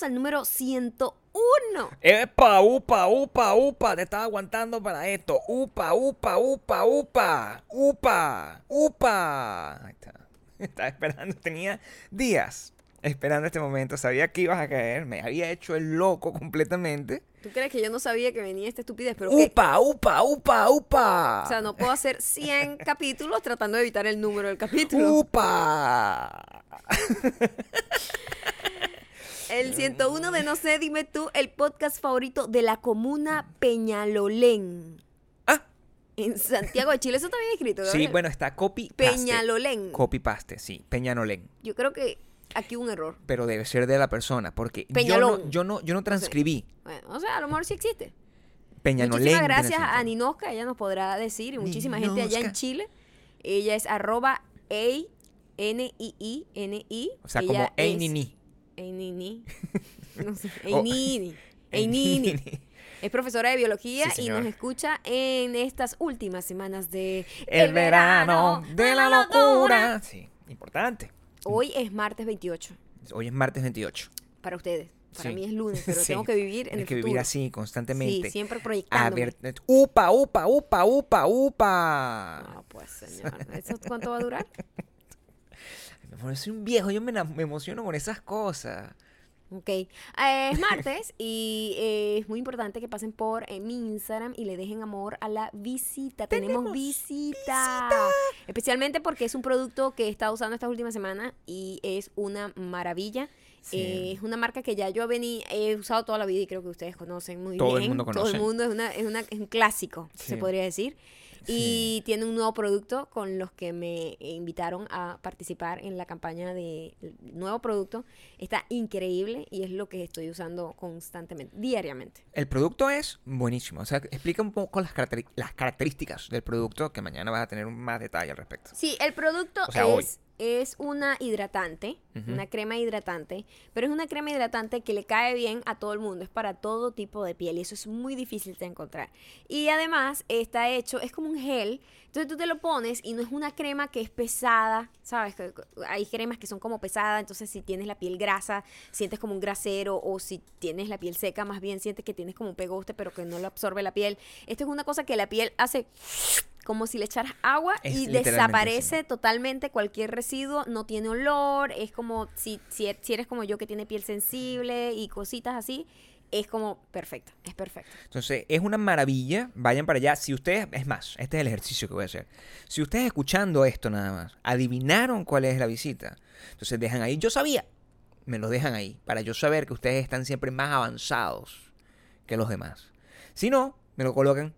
bienvenidos al número 101. ¡Epa, upa, upa, upa! Te estaba aguantando para esto. ¡Upa, upa, upa, upa! ¡Upa, upa! Ahí está. Estaba esperando, tenía días esperando este momento. Sabía que ibas a caer. Me había hecho el loco completamente. ¿Tú crees que yo no sabía que venía esta estupidez? Pero ¡Upa, upa, upa, upa! o sea, no puedo hacer 100 capítulos tratando de evitar el número del capítulo. ¡Upa! El 101 de No sé, dime tú, el podcast favorito de la comuna Peñalolén. Ah, En Santiago de Chile. Eso está bien escrito, sí, Gabriel. bueno, está copy paste. Peñalolén. Copy paste, sí. Peñanolén. Yo creo que aquí hubo un error. Pero debe ser de la persona, porque yo Peñalón. no, yo no, yo no transcribí. Bueno, o sea, a lo mejor sí existe. Peñanolén. Muchísimas gracias a. Ninoska, ella nos podrá decir, y muchísima gente allá en. Chile. Ella es arroba A-N-I-I-N-I. O sea, Ella como Einini. Einini. No sé, Einini. Einini. Es profesora de biología Sí, y nos escucha en estas últimas semanas de El verano de la locura. Sí, importante. Hoy es martes 28 Hoy es martes 28. para ustedes. Para Sí. mí es lunes, pero Sí. tengo que vivir en Tienes el que vivir así constantemente. Sí, siempre eh, upa, upa, upa, upa, upa. No, pues señor. ¿Eso cuánto va a durar? Bueno, soy un viejo, yo me, me emociono con esas cosas. Ok. Eh, es martes y eh, es muy importante que pasen por eh, mi Instagram y le dejen amor a la visita. Tenemos, Tenemos visita. Especialmente porque es un producto que he estado usando estas últimas semanas y es una maravilla. Sí. Eh, es una marca que ya yo vení, he usado toda la vida y creo que ustedes conocen muy Todo el bien. mundo Todo el conoce. mundo es, una, es, una- es un clásico, se Sí. podría decir. Y tiene un nuevo producto con los que me invitaron a participar en la campaña de nuevo producto. Está increíble y es lo que estoy usando constantemente, diariamente. El producto es buenísimo. O sea, explica un poco las, caracteri- las características del producto que mañana vas a tener más detalle al respecto. Sí, el producto O sea, hoy. Es, una hidratante, una crema hidratante, pero es una crema hidratante que le cae bien a todo el mundo, es para todo tipo de piel y eso es muy difícil de encontrar. Y además está hecho, es como un gel, entonces tú te lo pones y no es una crema que es pesada, ¿sabes? Hay cremas que son como pesadas, entonces si tienes la piel grasa, sientes como un grasero o si tienes la piel seca, más bien sientes que tienes como un pegoste pero que no lo absorbe la piel. Esto es una cosa que la piel hace como si le echaras agua Es y desaparece totalmente cualquier residuo, no tiene olor, es como si, si, si eres como yo que tiene piel sensible y cositas así, es como perfecto, es perfecto. Entonces, es una maravilla. Vayan para allá. Si ustedes, es más, este es el ejercicio que voy a hacer. Si ustedes escuchando esto nada más, adivinaron cuál es la visita, entonces dejan ahí. Yo sabía. Me lo dejan ahí. Para yo saber que ustedes están siempre más avanzados que los demás. Si no, me lo colocan.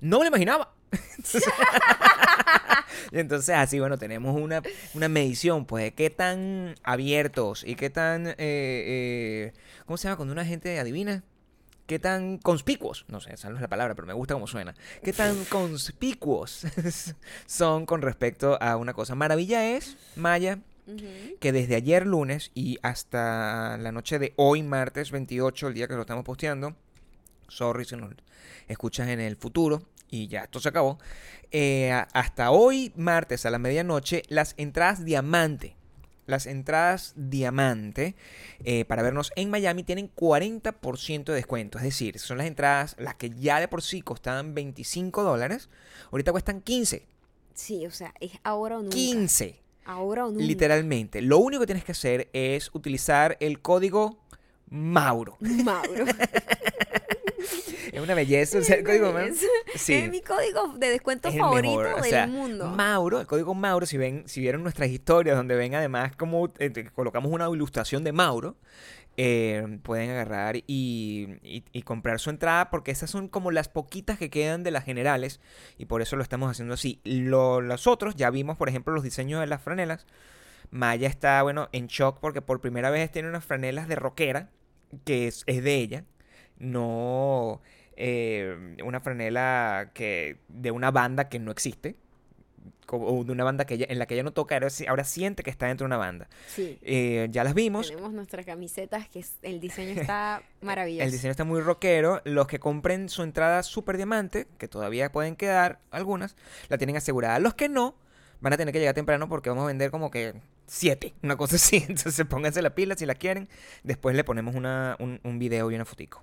No me lo imaginaba. y entonces así, bueno, tenemos una, una medición, pues, de qué tan abiertos y qué tan, eh, eh, ¿cómo se llama cuando una gente adivina? ¿Qué tan conspicuos? No sé, esa no es la palabra, pero me gusta cómo suena. ¿Qué tan conspicuos son con respecto a una cosa? Maravilla es, Maya, que desde ayer lunes y hasta la noche de hoy, martes 28, el día que lo estamos posteando, sorry si nos escuchas en el futuro y ya esto se acabó, eh, hasta hoy, martes a la medianoche, las entradas diamante. Las entradas diamante eh, para vernos en Miami tienen 40% de descuento. Es decir, son las entradas, las que ya de por sí costaban 25 dólares, ahorita cuestan 15. Sí, o sea, es ahora o nunca. 15. Ahora o nunca. Literalmente. Lo único que tienes que hacer es utilizar el código Mauro. Mauro. Es una belleza usar el código. Es, Sí. es mi código de descuento Es favorito o del sea, mundo. Mauro, el código Mauro, si ven, si vieron nuestras historias donde ven además como eh, colocamos una ilustración de Mauro, eh, pueden agarrar y, y- y comprar su entrada porque esas son como las poquitas que quedan de las generales y por eso lo estamos haciendo así. Lo- los otros, ya vimos por ejemplo los diseños de las franelas. Maya está, bueno, en shock porque por primera vez tiene unas franelas de rockera que es, es de ella, no eh, una franela que de una banda que no existe o de una banda que ella- en la que ella no toca, ahora, siente que está dentro de una banda. Sí. Eh, ya las vimos. Tenemos nuestras camisetas, que es- el diseño está maravilloso. El diseño está muy rockero. Los que compren su entrada super diamante, que todavía pueden quedar algunas, la tienen asegurada. Los que no, van a tener que llegar temprano porque vamos a vender como que 7, una cosa así. Entonces pónganse la pila si la quieren. Después le ponemos una, un, un video y una fotico.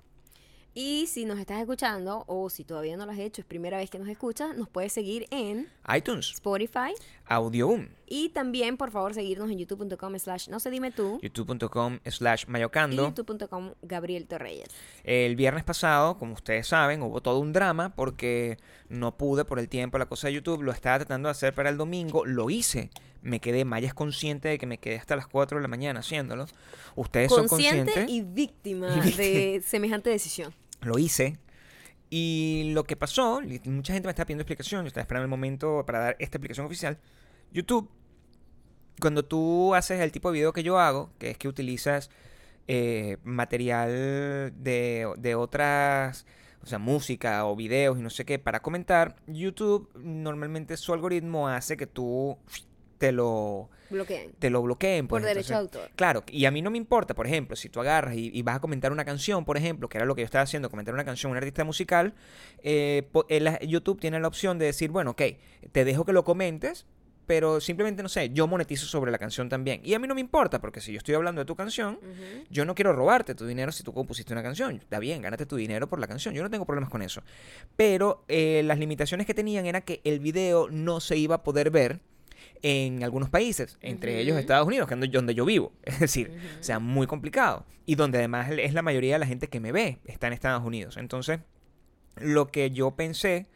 Y si nos estás escuchando o si todavía no lo has hecho, es primera vez que nos escuchas, nos puedes seguir en iTunes, Spotify Audioboom, y también, por favor, seguirnos en youtube.com slash no se dime tú youtube.com slash mayocando. youtube.com Gabriel Torreyes. El viernes pasado, como ustedes saben, hubo todo un drama porque no pude por el tiempo la cosa de YouTube. Lo estaba tratando de hacer para el domingo. Lo hice. Me quedé, Maya es consciente de que me quedé hasta las 4 de la mañana haciéndolo. Ustedes son Consciente conscientes. y víctima Y víctima. de semejante decisión. Lo hice. Y lo que pasó, mucha gente me está pidiendo explicación. Yo estaba esperando el momento para dar esta explicación oficial. YouTube, cuando tú haces el tipo de video que yo hago, que es que utilizas eh, material de, de otras, o sea, música o videos y no sé qué, para comentar, YouTube normalmente su algoritmo hace que tú te lo, Bloqueen. te lo bloqueen. Por pues, derecho de autor. Claro, y a mí no me importa, por ejemplo, si tú agarras y, y vas a comentar una canción, por ejemplo, que era lo que yo estaba haciendo, comentar una canción, un artista musical, eh, YouTube tiene la opción de decir, bueno, ok, te dejo que lo comentes, pero simplemente, no sé, yo monetizo sobre la canción también. Y a mí no me importa, porque si yo estoy hablando de tu canción, yo no quiero robarte tu dinero si tú compusiste una canción. Está bien, gánate tu dinero por la canción. Yo no tengo problemas con eso. Pero eh, las limitaciones que tenían era que el video no se iba a poder ver en algunos países, entre ellos Estados Unidos, que es donde- yo vivo. Es decir, o sea, muy complicado. Y donde además es la mayoría de la gente que me ve, está en Estados Unidos. Entonces, lo que yo pensé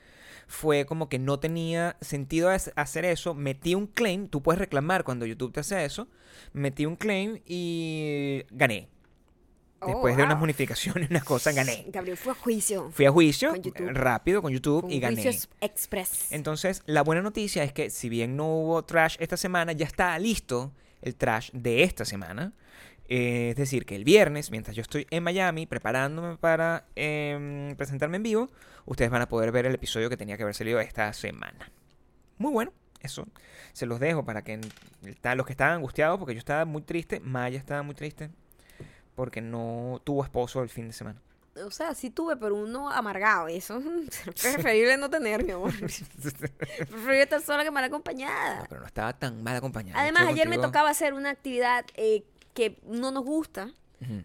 fue como que no tenía sentido hacer eso. Metí un claim, tú puedes reclamar cuando YouTube te hace eso. Metí un claim y gané. Oh, Después de unas wow. bonificaciones, unas cosas, gané. Gabriel fue a juicio. Fui a juicio Con rápido con YouTube y gané. juicio ex- express. Entonces, la buena noticia es que si bien no hubo trash esta semana, ya está listo el trash de esta semana. Eh, es decir, que el viernes, mientras yo estoy en Miami preparándome para em, presentarme en vivo, ustedes van a poder ver el episodio que tenía que haber salido esta semana. Muy bueno, eso se los dejo para que los que estaban angustiados, porque yo estaba muy triste, Maya estaba muy triste, porque no tuvo esposo el fin de semana. O sea, sí tuve, pero uno amargado. Eso es preferible no tener, mi amor. Preferible estar sola que mal acompañada. No, pero no estaba tan mal acompañado. Además, ayer me tocaba hacer una actividad eh, que no nos gusta,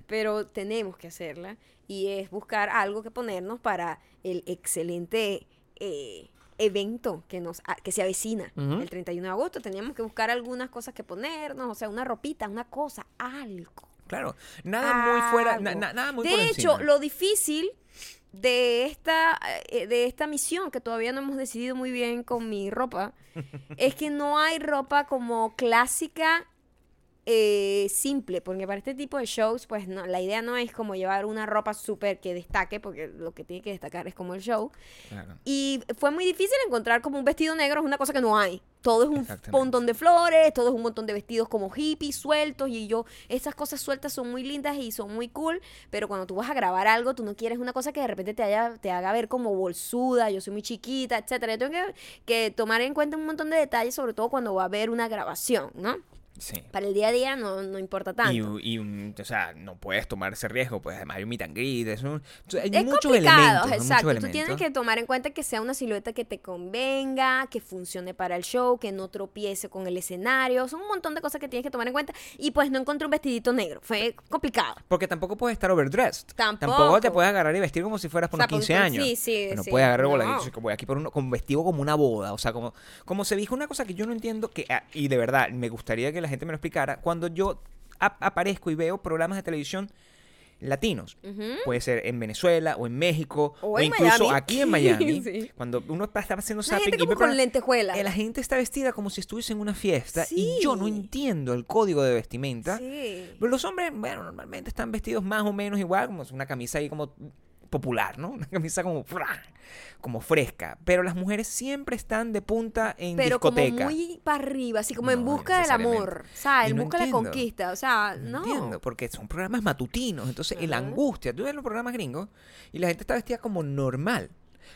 pero tenemos que hacerla. Y es buscar algo que ponernos para el excelente eh, evento que, nos, a- que se avecina el 31 de agosto. Teníamos que buscar algunas cosas que ponernos, o sea, una ropita, una cosa, algo. Claro, nada muy fuera, na- algo. na- nada muy de por hecho, encima. lo difícil de esta, eh, de esta misión, que todavía no hemos decidido muy bien con mi ropa, es que no hay ropa como clásica eh, simple, porque para este tipo de shows, pues no, la idea no es como llevar una ropa súper que destaque, porque lo que tiene que destacar es como el show. Claro. Y fue muy difícil encontrar como un vestido negro, es una cosa que no hay. Todo es un montón de flores, todo es un montón de vestidos como hippies, sueltos, y yo, esas cosas sueltas son muy lindas y son muy cool, pero cuando tú vas a grabar algo, tú no quieres una cosa que de repente te, haya, te haga ver como bolsuda, yo soy muy chiquita, etcétera. Yo tengo que, que tomar en cuenta un montón de detalles, sobre todo cuando va a haber una grabación, ¿no? Sí. Para el día a día no, no importa tanto. Y, y, o sea, no puedes tomar ese riesgo, pues además hay un meet and greet, hay Es muchos complicado, elementos. exacto. Muchos Tú tienes elementos. que tomar en cuenta que sea una silueta que te convenga, que funcione para el show, que no tropiece con el escenario. Son un montón de cosas que tienes que tomar en cuenta. Y pues no encontré un vestidito negro. Fue complicado. Porque tampoco puedes estar overdressed. Tampoco. te puedes agarrar y vestir como si fueras por O sea, unos 15 porque- años. sí, sí, no sí. puedes agarrar. No. Yo voy aquí por uno, con vestido como una boda. O sea, como, como se dijo una cosa que yo no entiendo, que ah, y de verdad me gustaría que la gente me lo explicara. Cuando yo ap- aparezco y veo programas de televisión latinos, puede ser en Venezuela o en México O o, en incluso Miami. aquí en Miami, Sí. cuando uno está haciendo zapping y con lentejuelas. eh, la gente está vestida como si estuviese en una fiesta y yo no entiendo el código de vestimenta. Sí. Pero los hombres, bueno, normalmente están vestidos más o menos igual, como una camisa ahí como popular, ¿no? Una camisa como como fresca. Pero las mujeres siempre están de punta en Pero como discoteca. muy para arriba, así como en busca del amor. O sea, en no busca de la conquista. O sea, No no. entiendo, porque son programas matutinos, entonces la Ajá. angustia, tú ves los programas gringos y la gente está vestida como normal,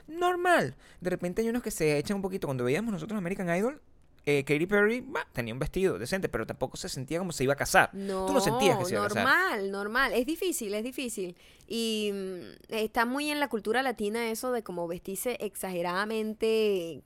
normal. De repente hay unos que se echan un poquito, cuando veíamos nosotros American Idol, eh, Katy Perry tenía un vestido decente, pero tampoco se sentía como se iba a casar. No, Tú no sentías que se iba a casar. normal, normal. Es difícil, es difícil. Y mm, está muy en la cultura latina eso de como vestirse exageradamente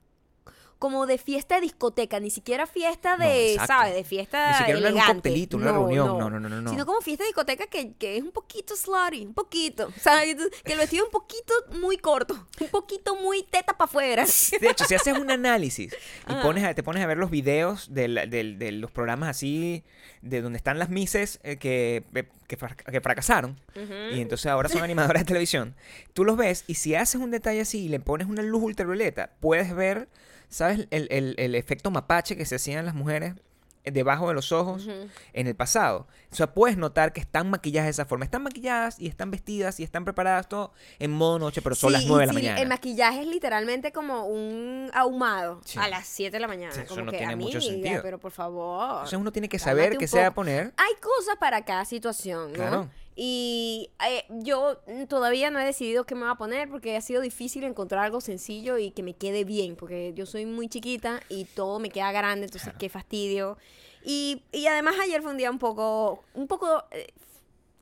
como de fiesta de discoteca, ni siquiera fiesta No, de, exacto. ¿sabes? De fiesta Ni siquiera una- un elegante. coctelito, una reunión. No, no, no, no, no. Sino como fiesta de discoteca que, que es un poquito slutty, un poquito. ¿Sabes? Que el vestido es un poquito muy corto, un poquito muy teta para afuera. De hecho, si haces un análisis y Ajá. pones a- te pones a ver los videos del- del- de los programas así, de donde están las mises eh, que, que, fra- que fracasaron, y entonces ahora son animadoras de televisión, tú los ves y si haces un detalle así y le pones una luz ultravioleta, puedes ver, ¿sabes? El, el- el efecto mapache que se hacían las mujeres eh, debajo de los ojos en el pasado. O sea, puedes notar que están maquilladas de esa forma. Están maquilladas y están vestidas y están preparadas todo en modo noche, pero son las Sí, 9 de la sí, mañana. El maquillaje es literalmente como un ahumado Sí. a las 7 de la mañana. Sí, eso como no que, tiene mucho sentido. Pero por favor. Entonces uno tiene que saber qué se va a poner. Hay cosas para cada situación, ¿no? Claro. Y eh, yo todavía no he decidido qué me va a poner porque ha sido difícil encontrar algo sencillo y que me quede bien, porque yo soy muy chiquita y todo me queda grande, entonces Claro. qué fastidio. Y, y además ayer fue un día un poco, un poco eh,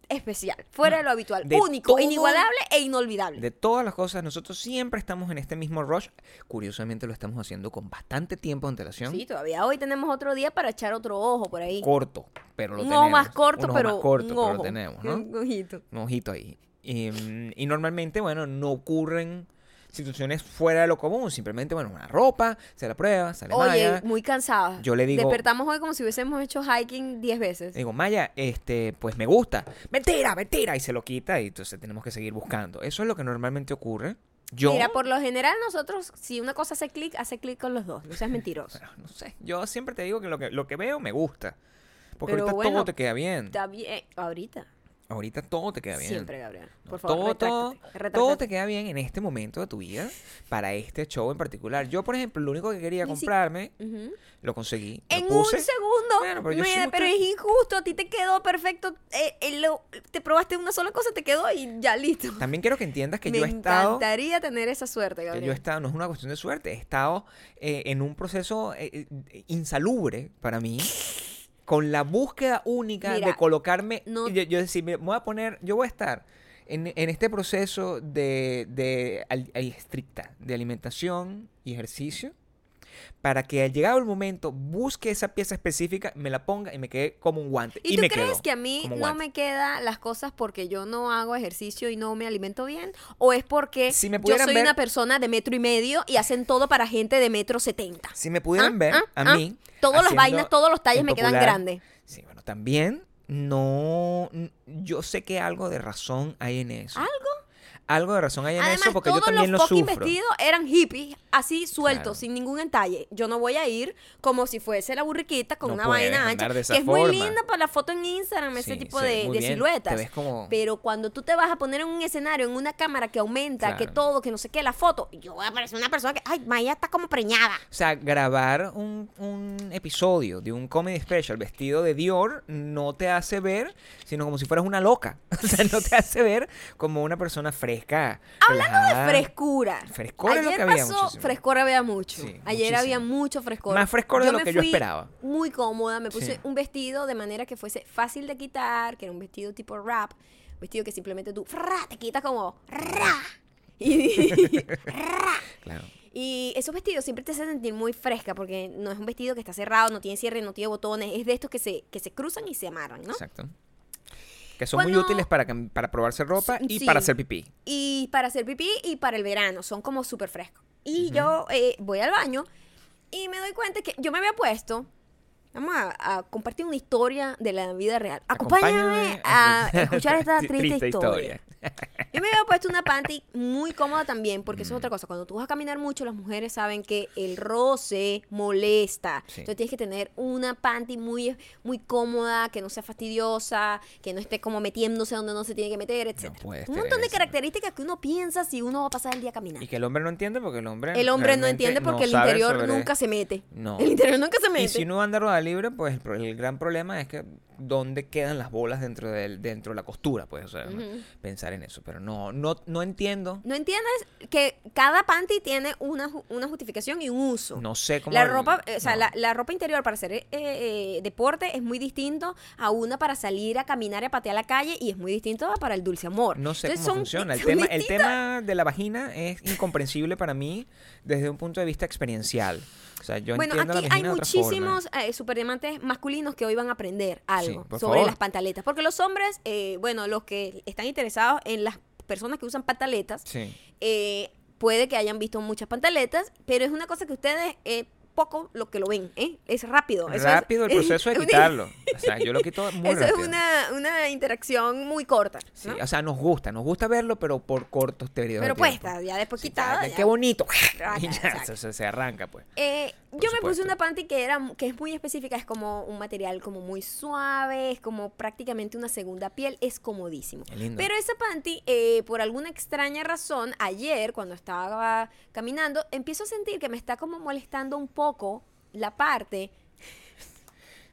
especial, fuera de lo habitual, De único, todo- inigualable e inolvidable. De todas las cosas, nosotros siempre estamos en este mismo rush. Curiosamente lo estamos haciendo con bastante tiempo de antelación. Sí, todavía hoy tenemos otro día para echar otro ojo por ahí. Corto, pero lo un tenemos. ojo más corto, Un ojo pero más corto, un pero ojo. lo tenemos, ¿no? Un ojito. Un ojito ahí. Y, mm, y normalmente, bueno, no ocurren situaciones fuera de lo común. Simplemente, bueno, una ropa, se la prueba, sale Oye, Maya. muy cansada. Yo le digo- Despertamos hoy como si hubiésemos hecho hiking 10 veces. Digo, Maya, este, pues me gusta. Mentira, mentira. Y se lo quita y entonces tenemos que seguir buscando. Eso es lo que normalmente ocurre. Yo, Mira, por lo general nosotros, si una cosa hace clic, hace clic con los dos. No seas mentiroso. Bueno, no sé, yo siempre te digo que lo que, lo que veo me gusta. Porque Pero ahorita bueno, todo te queda bien. Está bien. Ahorita. Ahorita todo te queda bien. Siempre, Gabriel. No, Por favor, todo, todo, retráctate, todo te queda bien en este momento de tu vida para este show en particular. Yo, por ejemplo, lo único que quería Ni si- comprarme, lo conseguí. lo En puse. un segundo. Bueno, pero Mira, pero es injusto. A ti te quedó perfecto. eh, eh, lo- te probaste una sola cosa, te quedó y ya listo. También quiero que entiendas que Me yo he estado... encantaría tener esa suerte, que Gabriel. yo he estado, no es una cuestión de suerte, he estado eh, en un proceso eh, eh, insalubre para mí, con la búsqueda única Mira, de colocarme, no- yo, yo decir, me voy a poner, yo voy a estar en, en este proceso de, de al- al- estricta de alimentación y ejercicio, para que al llegado el momento busque esa pieza específica, me la ponga y me quede como un guante. ¿Y, Y, tú me crees que a mí no guante. me quedan las cosas porque yo no hago ejercicio y no me alimento bien? ¿O es porque Si me yo soy ver- una persona de metro y medio y hacen todo para gente de metro setenta? Si me pudieran Ah, ver ah, a ah. mí. Todas las vainas, todos los talles me quedan grandes. Sí, bueno, también no. Yo sé que algo de razón hay en eso. ¿Algo? Algo de razón hay en Además, eso porque yo todos también los lo sufro. vestidos eran hippies, así sueltos, Claro. sin ningún entalle. Yo no voy a ir como si fuese la burriquita con No una vaina ancha, que es muy forma. linda para la foto en Instagram, ese Sí, tipo se ve de, siluetas. te ves como- Pero cuando tú te vas a poner en un escenario, en una cámara que aumenta, que todo, que no sé qué, la foto, yo voy a parecer una persona que, ay, Maya está como preñada. O sea, grabar un, un episodio de un comedy special vestido de Dior no te hace ver, sino como si fueras una loca. O sea, no te hace ver como una persona fresca. Hablando de relajada. frescura. Frescor es Ayer lo que había pasó, muchísimo. frescor había mucho. Sí, Ayer muchísimo. había mucho frescor. Más frescor de lo me que yo esperaba. Muy cómoda, me puse Sí. un vestido de manera que fuese fácil de quitar, que era un vestido tipo rap, un vestido que simplemente tú te quitas como ra. Y, ra. Claro. Y esos vestidos siempre te hacen sentir muy fresca porque no es un vestido que está cerrado, no tiene cierre, no tiene botones, es de estos que se, que se cruzan y se amarran, ¿no? Exacto. Que son muy útiles para, para probarse ropa y Sí. para hacer pipí. y para hacer pipí y para el verano. Son como súper frescos. Y yo eh, voy al baño y me doy cuenta que yo me había puesto. Vamos a, a compartir una historia de la vida real. Acompáñame, a escuchar esta triste, historia. Yo me había puesto una panty muy cómoda también, porque Mm. eso es otra cosa. Cuando tú vas a caminar mucho, las mujeres saben que el roce molesta. Sí. Entonces tienes que tener una panty muy, muy cómoda, que no sea fastidiosa, que no esté como metiéndose donde no se tiene que meter, etc. puedes Un montón de eso. características que uno piensa si uno va a pasar el día caminando. Y que el hombre no entiende porque el hombre. El hombre no entiende porque no el interior sobre- nunca se mete. No. El interior nunca se mete. Y si uno anda a rueda libre, pues el, el gran problema es que dónde quedan las bolas dentro del, dentro de la costura, pues, o sea, pensar en eso. Pero no, no, no entiendo. ¿No entiendes que cada panty tiene una, una justificación y un uso? No sé cómo. La el- ropa, o sea, no. la, la ropa interior para hacer eh, eh, deporte es muy distinto a una para salir a caminar y a patear la calle y es muy distinto a para el dulce amor. No sé Entonces cómo son- funciona. El tema, el tema de la vagina es incomprensible para mí desde un punto de vista experiencial. O sea, yo bueno, aquí hay muchísimos eh, superdiamantes masculinos que hoy van a aprender algo sobre favor. las pantaletas. Porque los hombres, eh, bueno, los que están interesados en las personas que usan pantaletas, Sí. eh, puede que hayan visto muchas pantaletas, pero es una cosa que ustedes eh, poco lo que lo ven, ¿eh? Es rápido. eso es- Rápido el proceso de es una- quitarlo. O sea, yo lo quito muy Eso es rápido. una, una interacción muy corta. Sí, o sea, nos gusta, nos gusta verlo, pero por cortos periodos Pero de pues, tiempo. está ya después Sí, quitada. ya, ya. Qué bonito. Y ya, se, arranca, pues. Eh, yo me puse una panty que era que es muy específica, es como un material como muy suave, es como prácticamente una segunda piel, es comodísimo. Lindo. Pero esa panty, eh, por alguna extraña razón, ayer cuando estaba caminando, empiezo a sentir que me está como molestando un poco la parte.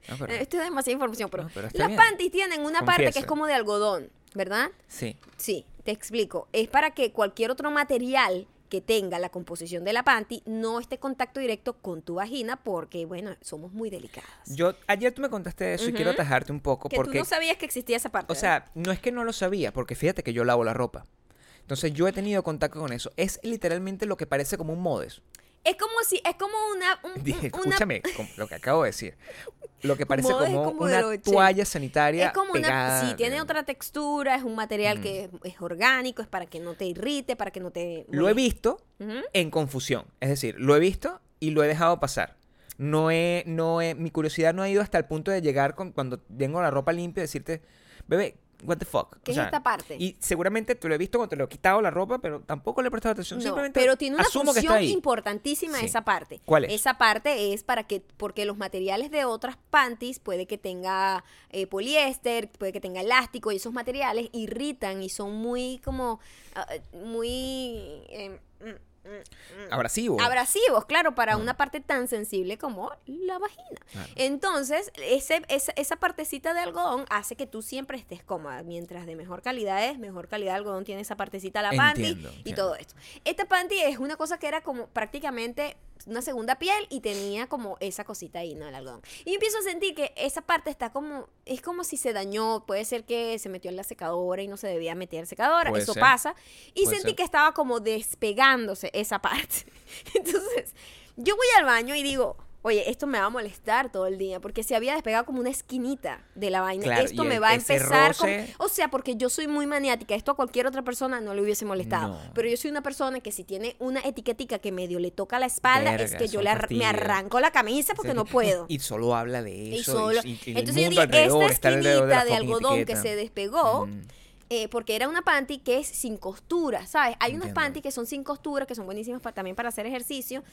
No, pero- Eh, Esto es demasiada información, pero, No, pero las bien. panties tienen una parte que es como de algodón, ¿verdad? sí. Sí, te explico. Es para que cualquier otro material que tenga la composición de la panty no esté en contacto directo con tu vagina porque, bueno, somos muy delicadas. Yo, ayer tú me contaste eso y quiero atajarte un poco que porque, tú no sabías que existía esa parte. o sea, no es que no lo sabía, porque fíjate que yo lavo la ropa. Entonces yo he tenido contacto con eso. Es literalmente lo que parece como un modes. es como si, es como una... un- Dije, una- escúchame lo que acabo de decir. Lo que parece como, una los 80. toalla sanitaria es como una... Sí, tiene otra textura, es un material que es, es orgánico, es para que no te irrite, para que no te... Lo he visto en confusión. Es decir, lo he visto y lo he dejado pasar. No he, no he, mi curiosidad no ha ido hasta el punto de llegar con, cuando tengo la ropa limpia y decirte, bebé, what the fuck. ¿Qué es esta parte? Y seguramente te lo he visto cuando te lo he quitado la ropa, pero tampoco le he prestado atención. No, Simplemente pero tiene una asumo que está función ahí. importantísima Sí. esa parte. ¿Cuál es? Esa parte es para que, porque los materiales de otras panties puede que tenga eh, poliéster, puede que tenga elástico y esos materiales irritan y son muy como, ah, muy eh, mm, mm, mm, Abrasivo. abrasivos, claro, para Ah. una parte tan sensible como la vagina. Claro. Entonces, ese, esa, esa partecita de algodón hace que tú siempre estés cómoda. Mientras de mejor calidad es, mejor calidad de algodón tiene esa partecita la panty Entiendo, y entiendo. todo esto. Esta panty es una cosa que era como prácticamente una segunda piel y tenía como esa cosita ahí, ¿no? El algodón. Y empiezo a sentir que esa parte está como, es como si se dañó. Puede ser que se metió en la secadora y no se debía meter en la secadora. Puede Eso ser. pasa. Y Puede sentí ser. que estaba como despegándose esa parte. Entonces, yo voy al baño y digo, oye, esto me va a molestar todo el día, porque se había despegado como una esquinita de la vaina. Claro, esto me el- va a empezar con- roce- O sea, porque yo soy muy maniática, esto a cualquier otra persona no le hubiese molestado. No. Pero yo soy una persona que si tiene una etiquetica que medio le toca la espalda, es que yo le ar- me arranco la camisa porque no puedo. Y solo habla de Y eso. solo- y- y el Entonces yo dije, esta esquinita de, algodón que se despegó, Mm. eh, porque era una panty que es sin costura, ¿sabes? Hay unas Entiendo. panty que son sin costura, que son buenísimas pa- también para hacer ejercicio.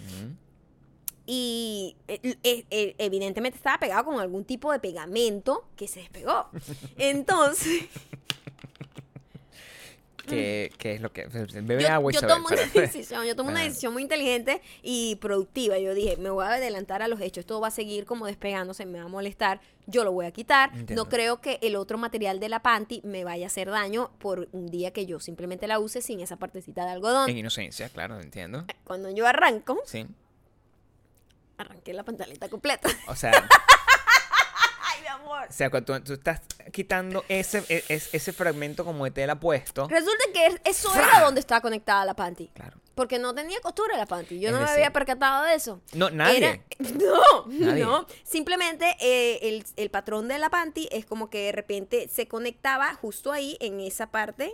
Y eh, eh, eh, evidentemente estaba pegado con algún tipo de pegamento que se despegó. Entonces, ¿Qué, qué es lo que...? Bebe yo, agua y yo tomo una decisión, yo tomo una Ah. decisión muy inteligente y productiva. Yo dije, me voy a adelantar a los hechos, esto va a seguir como despegándose, me va a molestar, yo lo voy a quitar. Entiendo. No creo que el otro material de la panty me vaya a hacer daño por un día que yo simplemente la use sin esa partecita de algodón. En inocencia, claro, entiendo. Cuando yo arranco, Sí. Arranqué la pantaleta completa. O sea, Ay, mi amor. o sea cuando tú, tú estás quitando ese, e- es- ese fragmento como de tela puesto... Resulta que es- eso era donde estaba conectada la panty. Claro. Porque no tenía costura la panty. Yo Es no me había percatado de eso. No, nadie. Era- no, Nadie. no. Simplemente eh, el, el patrón de la panty es como que de repente se conectaba justo ahí en esa parte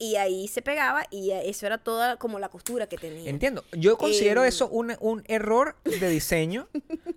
y ahí se pegaba y eso era toda como la costura que tenía. Entiendo. Yo considero Em, eso un, un error de diseño,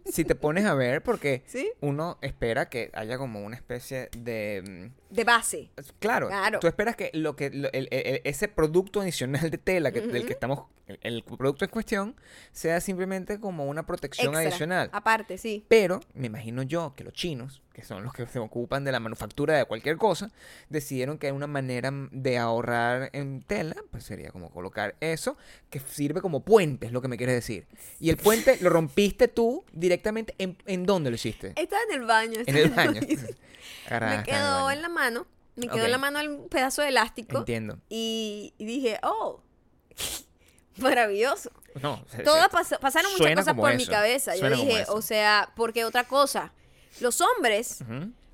si te pones a ver, porque ¿Sí? uno espera que haya como una especie de... De base. Claro, Claro. tú esperas que lo que lo- el- el- ese producto adicional de tela que, del que estamos, el, el producto en cuestión, sea simplemente como una protección Extra. adicional. Aparte, sí. Pero me imagino yo que los chinos, que son los que se ocupan de la manufactura de cualquier cosa, decidieron que una manera de ahorrar en tela, pues sería como colocar eso, que sirve como puente, es lo que me quieres decir. Y el puente lo rompiste tú directamente, ¿en, en dónde lo hiciste? Estaba en el baño. En el baño. Carajo, me quedó en la mano. Me quedó en la mano el pedazo de elástico. Entiendo. Y, y dije, oh, maravilloso. No, Todas pasaron muchas cosas por mi cabeza. Yo suena dije, o sea, porque otra cosa, los hombres,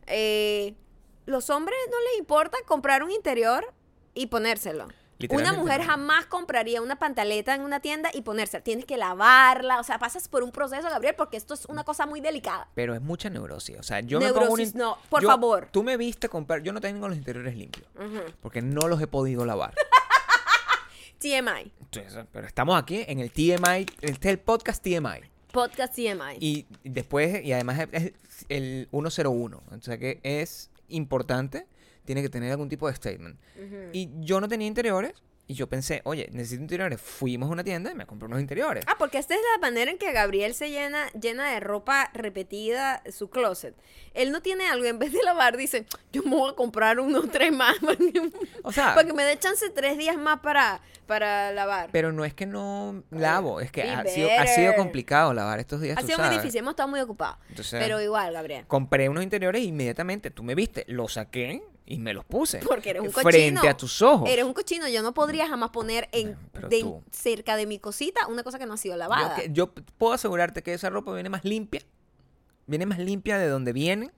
eh, los hombres no les importa comprar un interior y ponérselo. Literalmente mujer jamás compraría una pantaleta en una tienda y ponerse. Tienes que lavarla. O sea, pasas por un proceso, Gabriel, porque esto es una cosa muy delicada. Pero es mucha neurosis. O sea, yo me pongo un Neurosis, no, por yo- favor. Tú me viste comprar. Yo no tengo los interiores limpios. Porque no los he podido lavar. TMI. Entonces, pero estamos aquí en el TMI. Este es el podcast TMI. Podcast TMI. Y después, y además es el 101. O sea que es importante. Tiene que tener algún tipo de statement. Ujú. Y yo no tenía interiores. Y yo pensé, oye, necesito interiores. Fuimos a una tienda y me compré unos interiores. Ah, porque esta es la manera en que Gabriel se llena, llena de ropa repetida su closet. Él no tiene algo, en vez de lavar, dice, yo me voy a comprar unos tres más. para que- O sea, para que me dé chance tres días más para, para lavar. pero no es que no lavo. Es que be ha sido, ha sido complicado lavar estos días. ha sido muy sabes. difícil, hemos estado muy ocupados. Entonces- Pero igual, Gabriel. Compré unos interiores e inmediatamente, tú me viste, los saqué y me los puse. Porque eres un Frente cochino. a tus ojos. Eres un cochino. Yo no podría jamás poner en, de- tú- cerca de mi cosita una cosa que no ha sido Yo, lavada. que- yo puedo asegurarte que esa ropa viene más limpia. Viene más limpia de donde viene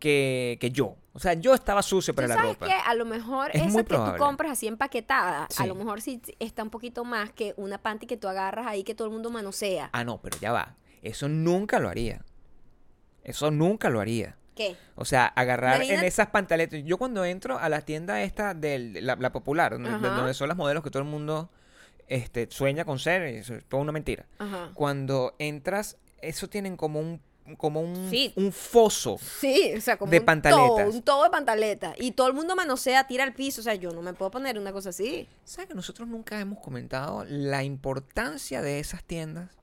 que, que yo. O sea, yo estaba sucio Tú para la sabes ropa. que a lo mejor Es esa que tú probable. compras así empaquetada, a Sí. lo mejor sí está un poquito más que una panty que tú agarras ahí que todo el mundo manosea. Ah, no, pero ya va. Eso nunca lo haría. Eso nunca lo haría. ¿Qué? O sea, agarrar en esas pantaletas. Yo cuando entro a la tienda esta de la, la popular, donde, son las modelos que todo el mundo este, sueña con ser, es toda una mentira. Ajá. Cuando entras, eso tienen como un como un, Sí. un foso. Sí, o sea, como De un pantaletas. todo, un todo de pantaleta. Y todo el mundo manosea, tira al piso. O sea, yo no me puedo poner una cosa así. ¿Sabes que nosotros nunca hemos comentado la importancia de esas tiendas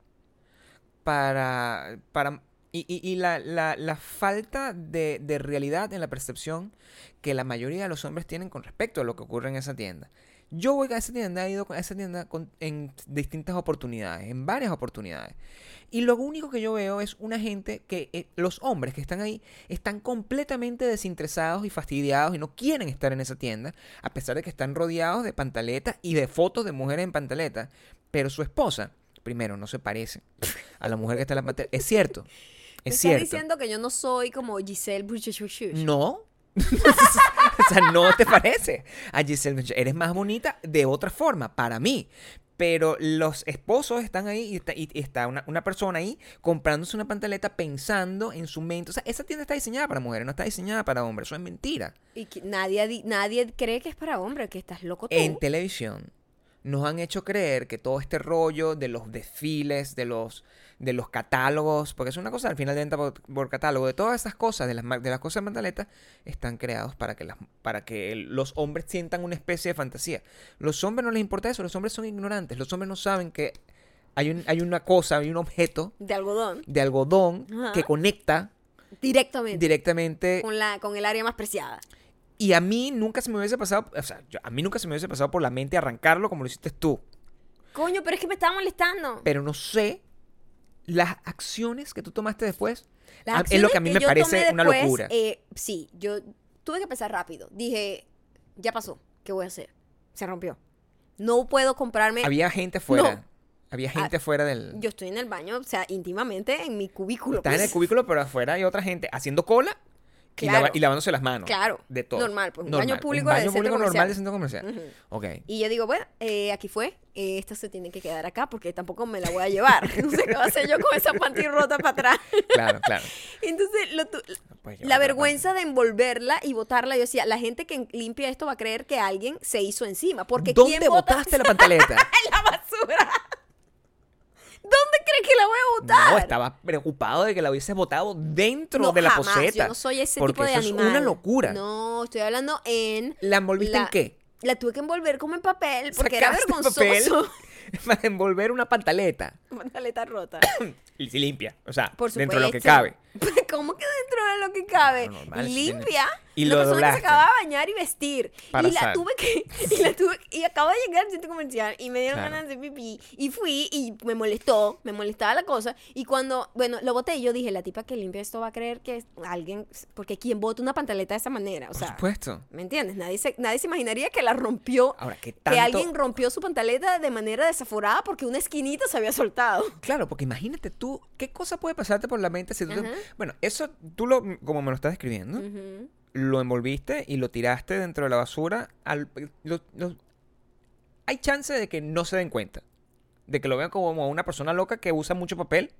para... para y, y- y la, la- la falta de, de realidad en la percepción que la mayoría de los hombres tienen con respecto a lo que ocurre en esa tienda. Yo voy a esa tienda, he ido a esa tienda con- en distintas oportunidades, en varias oportunidades. Y lo único que yo veo es una gente que eh, los hombres que están ahí están completamente desinteresados y fastidiados y no quieren estar en esa tienda, a pesar de que están rodeados de pantaletas y de fotos de mujeres en pantaletas. Pero su esposa, primero, no se parece a la mujer que está en la pantalla. Es cierto. Es estás diciendo que yo no soy como Giselle Bouchard. No. o sea, no te parece a Giselle Bündchen. Eres más bonita de otra forma, para mí. Pero los esposos están ahí y está, y está una, una persona ahí comprándose una pantaleta pensando en su mente. O sea, esa tienda está diseñada para mujeres, no está diseñada para hombres. Eso es mentira. Y que nadie, di- nadie cree que es para hombre, que estás loco tú. En televisión nos han hecho creer que todo este rollo de los desfiles, de los, de los catálogos, porque es una cosa al final de venta por, por catálogo, de todas esas cosas, de las, de las cosas de pantaleta, están creados para que, las, para que los hombres sientan una especie de fantasía. Los hombres no les importa eso, los hombres son ignorantes, los hombres no saben que hay, un, hay una cosa, hay un objeto de algodón. de algodón Ajá. que conecta Directamente. directamente con, la, con el área más preciada. y a mí nunca se me hubiese pasado, o sea, yo- a mí nunca se me hubiese pasado por la mente arrancarlo como lo hiciste tú. Coño, pero es que me estaba molestando. pero no sé las acciones que tú tomaste después. A- es lo que a mí me parece una locura. eh, sí, yo tuve que pensar rápido. Dije, ya pasó, ¿qué voy a hacer? Se rompió. No puedo comprarme. Había gente afuera. No. Había gente afuera del... Yo estoy en el baño, o sea, íntimamente en mi cubículo. Estás en el pues. cubículo, pero afuera hay otra gente haciendo cola y, Claro. lava- y lavándose las manos. Claro. De todo. Normal, pues, un Normal. baño público Un de baño centro público normal de centro comercial. Ujú. Ok. Y yo digo, bueno, eh, aquí fue. eh, esta se tiene que quedar acá porque tampoco me la voy a llevar. No sé qué va a hacer yo con esa panty rota para atrás. Claro, claro. Entonces, lo tu- No la vergüenza de envolverla y botarla, yo decía, la gente que limpia esto va a creer que alguien se hizo encima. Porque ¿Dónde ¿quién bota botaste la pantaleta? en la basura? ¿Dónde crees que la voy a botar? No, estaba preocupado de que la hubieses botado dentro No, de la jamás, poseta. Yo no soy ese porque tipo de eso animal. es una locura. No, estoy hablando en. ¿La envolviste en qué? La tuve que envolver como en papel porque era vergonzoso. papel para envolver una pantaleta. Pantaleta rota. Y si limpia. O sea, Por dentro de lo que cabe. ¿Cómo que dentro de lo que cabe? No, normal, y limpia. y lo persona que se acaba de bañar y vestir. Para y la sal. tuve que. Y la tuve. Y acabo de llegar al centro comercial y me dieron Claro. ganas de pipí. Y fui y me molestó. Me molestaba la cosa. Y cuando. Bueno, lo boté. Yo dije, la tipa que limpia esto va a creer que es alguien. Porque quien bota una pantaleta de esa manera. O Por sea. supuesto. ¿Me entiendes? Nadie se, nadie se imaginaría que la rompió. Ahora, ¿qué Que tanto? alguien rompió su pantaleta de manera desaforada porque una esquinita se había soltado. Claro, porque imagínate tú, ¿qué cosa puede pasarte por la mente si tú... te- Ajá. Bueno, eso tú lo, como me lo estás describiendo, lo envolviste y lo tiraste dentro de la basura. Al, lo- lo- hay chance de que no se den cuenta. De que lo vean como una persona loca que usa mucho papel.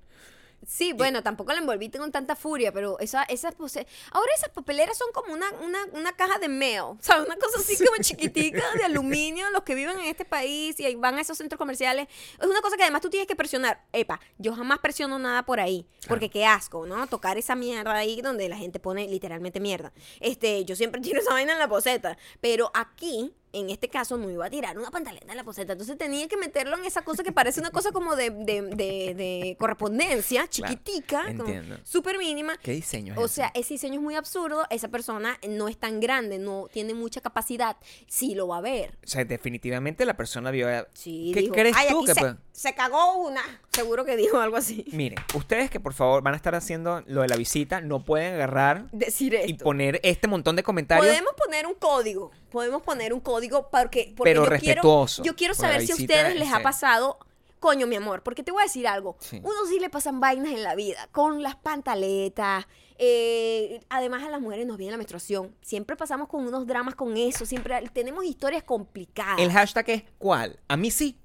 Sí, bueno, tampoco la envolviste con tanta furia, pero esa, esas pose- ahora esas papeleras son como una, una, una caja de mail, ¿sabes? Una cosa así como chiquitica de aluminio, los que viven en este país y van a esos centros comerciales. Es una cosa que además tú tienes que presionar. Epa, yo jamás presiono nada por ahí, porque qué asco, ¿no? Tocar esa mierda ahí donde la gente pone literalmente mierda. Este, yo siempre tiro esa vaina en la poseta, pero aquí en este caso no iba a tirar una pantaleta en la poseta. Entonces tenía que meterlo en esa cosa que parece una cosa como de, de, de- de correspondencia, Claro, chiquitica, entiendo. súper mínima. ¿Qué diseño es O ese? sea, ese diseño es muy absurdo. Esa persona no es tan grande, no tiene mucha capacidad. Sí lo va a ver. O sea, definitivamente la persona vio... Sí, ¿Qué dijo, crees "Ay, tú que se, puede-" se cagó una. Seguro que dijo algo así. Miren, ustedes que por favor van a estar haciendo lo de la visita, no pueden agarrar Decir esto. y poner este montón de comentarios. Podemos poner un código. Podemos poner un código porque, porque Pero yo respetuoso, Quiero, yo quiero saber si a ustedes les es, ha pasado. Coño, mi amor, porque te voy a decir algo. Sí. Uno sí le pasan vainas en la vida, con las pantaletas. eh, además a las mujeres nos viene la menstruación. Siempre pasamos con unos dramas con eso. Siempre tenemos historias complicadas. El hashtag es ¿cuál? A mí sí.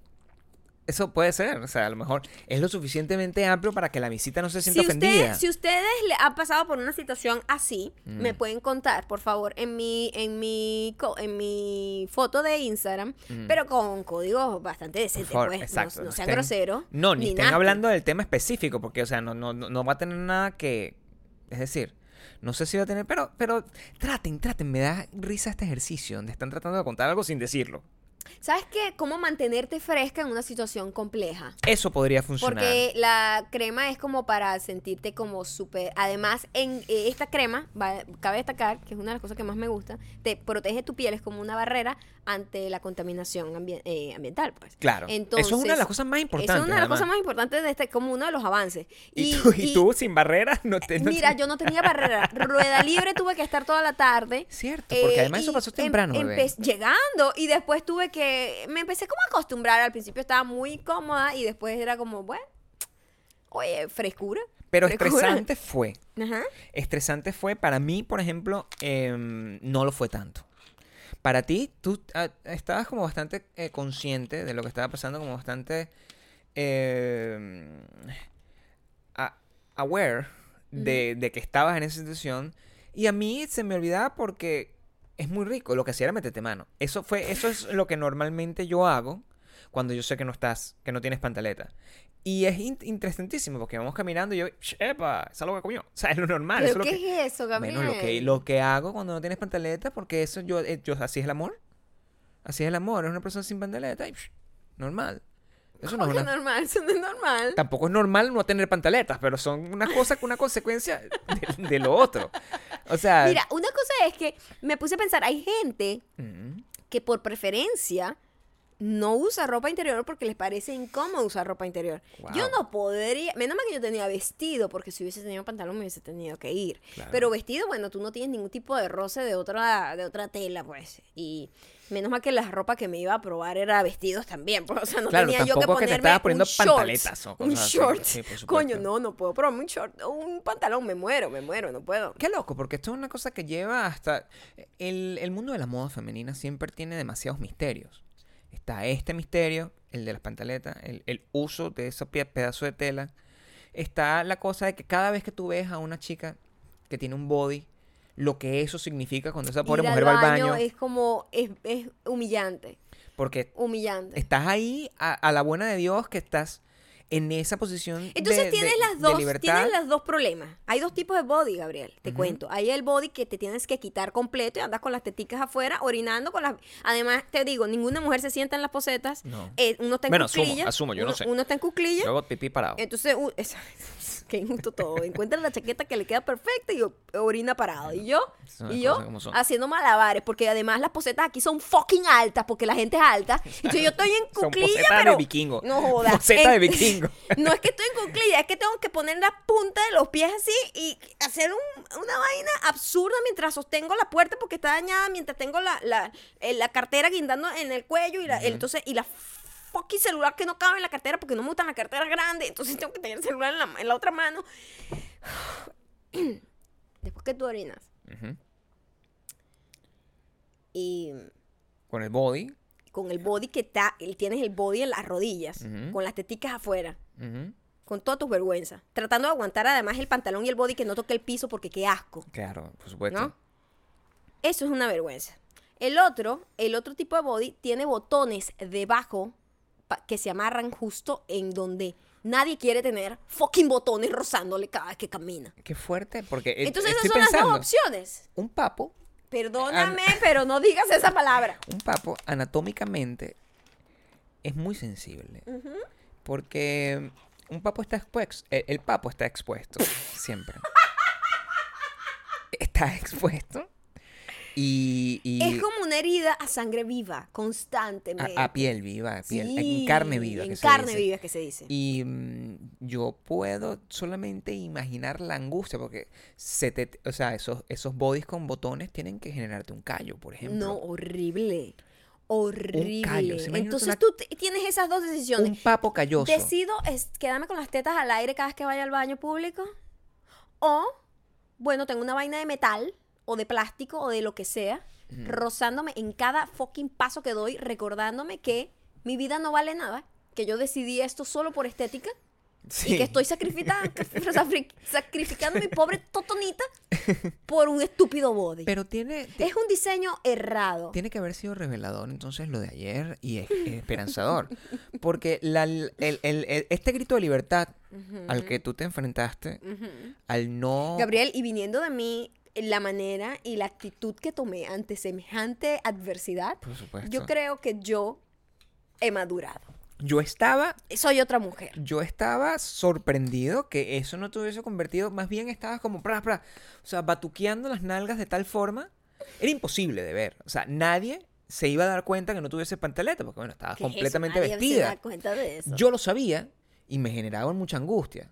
Eso puede ser, o sea, a lo mejor es lo suficientemente amplio para que la visita no se si, sienta usted- ofendida. si ustedes le han pasado por una situación así, Mm. me pueden contar, por favor, en mi, en mi, en mi foto de Instagram, Mm. pero con códigos bastante decentes, pues. no- exacto. No, sean estén- groseros. No, ni, estén hablando del tema específico, porque, o sea, no, no, no, no va a tener nada que. Es decir, no sé si va a tener. Pero, pero traten, traten. Me da risa este ejercicio donde están tratando de contar algo sin decirlo. ¿Sabes qué? Cómo mantenerte fresca en una situación compleja. Eso podría funcionar. Porque la crema es como para sentirte como súper... Además, en eh, esta crema, va- cabe destacar, que es una de las cosas que más me gusta, te protege tu piel, es como una barrera ante la contaminación ambien- eh, ambiental, pues. Claro. Entonces, eso es una de las cosas más importantes. Eso es una de las cosas más importantes de este, como uno de los avances. Y, tú, y tú, sin barreras, no te. no te- Mira, yo no tenía barrera. Rueda libre tuve que estar toda la tarde. Cierto, porque Eh, además eso y pasó em- temprano, bebé. empe- llegando y después tuve que me empecé como a acostumbrar al principio estaba muy cómoda y después era como bueno oye frescura Pero frescura. estresante fue. Ajá. Estresante fue, para mí, por ejemplo, em, no lo fue tanto. Para ti, tú ah, estabas como bastante eh, consciente de lo que estaba pasando, como bastante em, a- aware de, de que estabas en esa situación. Y a mí se me olvidaba porque es muy rico. Lo que hacía era meterte mano. Eso fue, eso es lo que normalmente yo hago cuando yo sé que no estás, que no tienes pantaleta. Y es in- interesantísimo porque vamos caminando y yo, ¡epa! Esa es lo que comió. O sea, es lo normal. ¿Pero eso es lo qué que, es eso Gabriel? bueno, lo que, lo que hago cuando no tienes pantaleta, porque eso yo, eh, yo así es el amor. Así es el amor. Es una persona sin pantaleta y normal. Eso no ¿Cómo es una- normal eso no es normal Tampoco es normal no tener pantaletas, pero son una cosa, una consecuencia de, de lo otro. O sea, mira una cosa es que me puse a pensar hay gente que por preferencia no usa ropa interior porque les parece incómodo usar ropa interior. Yo no podría, menos mal que yo tenía vestido, porque si hubiese tenido pantalón me hubiese tenido que ir. Claro. Pero vestido, bueno, tú no tienes ningún tipo de roce de otra, de otra tela, pues. Y menos mal que la ropa que me iba a probar era vestidos también, pues. O sea, no Claro, tenía yo que que te ponerme estabas poniendo un pantaletas o un cosas así. short. Sí. Coño, no, no puedo probarme un short, un pantalón, me muero, me muero, no puedo. Qué loco, porque esto es una cosa que lleva hasta... El, el mundo de la moda femenina siempre tiene demasiados misterios. Está este misterio, el de las pantaletas, el, el uso de ese pedazo de tela. Está la cosa de que cada vez que tú ves a una chica que tiene un body, lo que eso significa cuando esa pobre Ir mujer va al baño. es como, es, es humillante, Porque humillante. estás ahí a, a la buena de Dios que estás en esa posición Entonces de, tienes de- las dos, tienes los dos problemas. Hay dos tipos de body, Gabriel, te cuento. Hay el body que te tienes que quitar completo y andas con las teticas afuera, orinando con las. Además, te digo, ninguna mujer se sienta en las posetas. No. Eh, uno está en Bueno, asumo, yo no uno, sé. Uno está en cuclillas. Yo hago pipí parado. Entonces, u- esa- qué injusto todo. Encuentra la chaqueta que le queda perfecta y orina parado. Y yo, Son y yo son. haciendo malabares, porque además las posetas aquí son fucking altas, porque la gente es alta. Entonces yo estoy en Son cuclilla, de pero vikingo. No jodas. Poseta En- de vikingo. no es que estoy en cuclilla, es que tengo que poner la punta de los pies así y hacer un- una vaina absurda mientras sostengo la puerta porque está dañada, mientras tengo la, la, eh, la cartera guindando en el cuello y la, entonces y la fucking celular que no cabe en la cartera porque no me gustan las carteras grandes, entonces tengo que tener el celular en la, en la otra mano. Después que tú orinas y Con el body. con el body que está, tienes el body en las rodillas, con las teticas afuera, con todas tus vergüenzas, tratando de aguantar además el pantalón y el body que no toque el piso porque qué asco. Claro, por supuesto. ¿No? Eso es una vergüenza. El otro, el otro tipo de body tiene botones debajo que se amarran justo en donde nadie quiere tener fucking botones rozándole cada vez que camina. Qué fuerte, porque Entonces esas son pensando, las dos opciones. un papo, Perdóname, pero no digas esa palabra. un papo anatómicamente es muy sensible. Porque un papo está expuesto, el, el papo está expuesto siempre. está expuesto y, y Es como una herida a sangre viva, constantemente. a, a piel viva, a piel, en carne viva. En que se carne dice. viva que se dice. Y mm, yo puedo solamente imaginar la angustia, porque se te, o sea, esos, esos bodies con botones tienen que generarte un callo, por ejemplo. No, horrible. Horrible. callo, ¿se imagina Entonces una- tú tienes esas dos decisiones. un papo calloso. Decido es quedarme con las tetas al aire cada vez que vaya al baño público. O, bueno, tengo una vaina de metal o de plástico o de lo que sea, rozándome en cada fucking paso que doy, recordándome que mi vida no vale nada, que yo decidí esto solo por estética y Sí. que estoy sacrificando, sacrificando mi pobre totonita por un estúpido body. Pero tiene, ti- es un diseño errado. tiene que haber sido revelador entonces lo de ayer y es, es esperanzador. Porque la- el- el- el- este grito de libertad al que tú te enfrentaste, al no... Gabriel, y viniendo de mí, la manera y la actitud que tomé ante semejante adversidad, Por supuesto. yo creo que yo he madurado. Yo estaba Soy otra mujer. yo estaba sorprendido que eso no te hubiese convertido, más bien estabas como, pra, pra, o sea, batuqueando las nalgas de tal forma, era imposible de ver. O sea, nadie se iba a dar cuenta que no tuviese pantaleta, porque bueno, estabas ¿Qué es completamente Nadie se vestida. da cuenta de eso. Yo lo sabía y me generaba mucha angustia,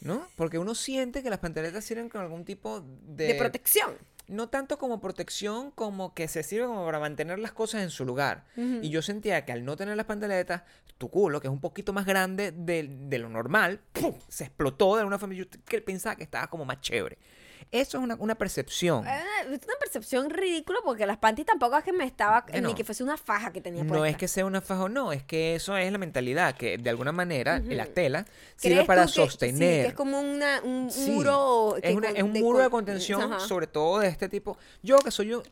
¿no? Porque uno siente que las pantaletas sirven con algún tipo de... de protección. no tanto como protección como que se sirve como para mantener las cosas en su lugar. Y yo sentía que al no tener las pantaletas, tu culo, que es un poquito más grande de, de lo normal, ¡pum! se explotó de alguna forma. Yo pensaba que estaba como más chévere. Eso es una, una percepción. Eh, Es una percepción ridícula porque las panties tampoco es que me estaba, Bueno, ni que fuese una faja que tenía No es que sea una faja o no, es que eso es la mentalidad, que de alguna manera la tela ¿Crees sirve para Sí, sostener. que es como una- un Sí, muro. es, que una- con- es un muro de con- contención, sobre todo de este tipo. Yo que soy yo,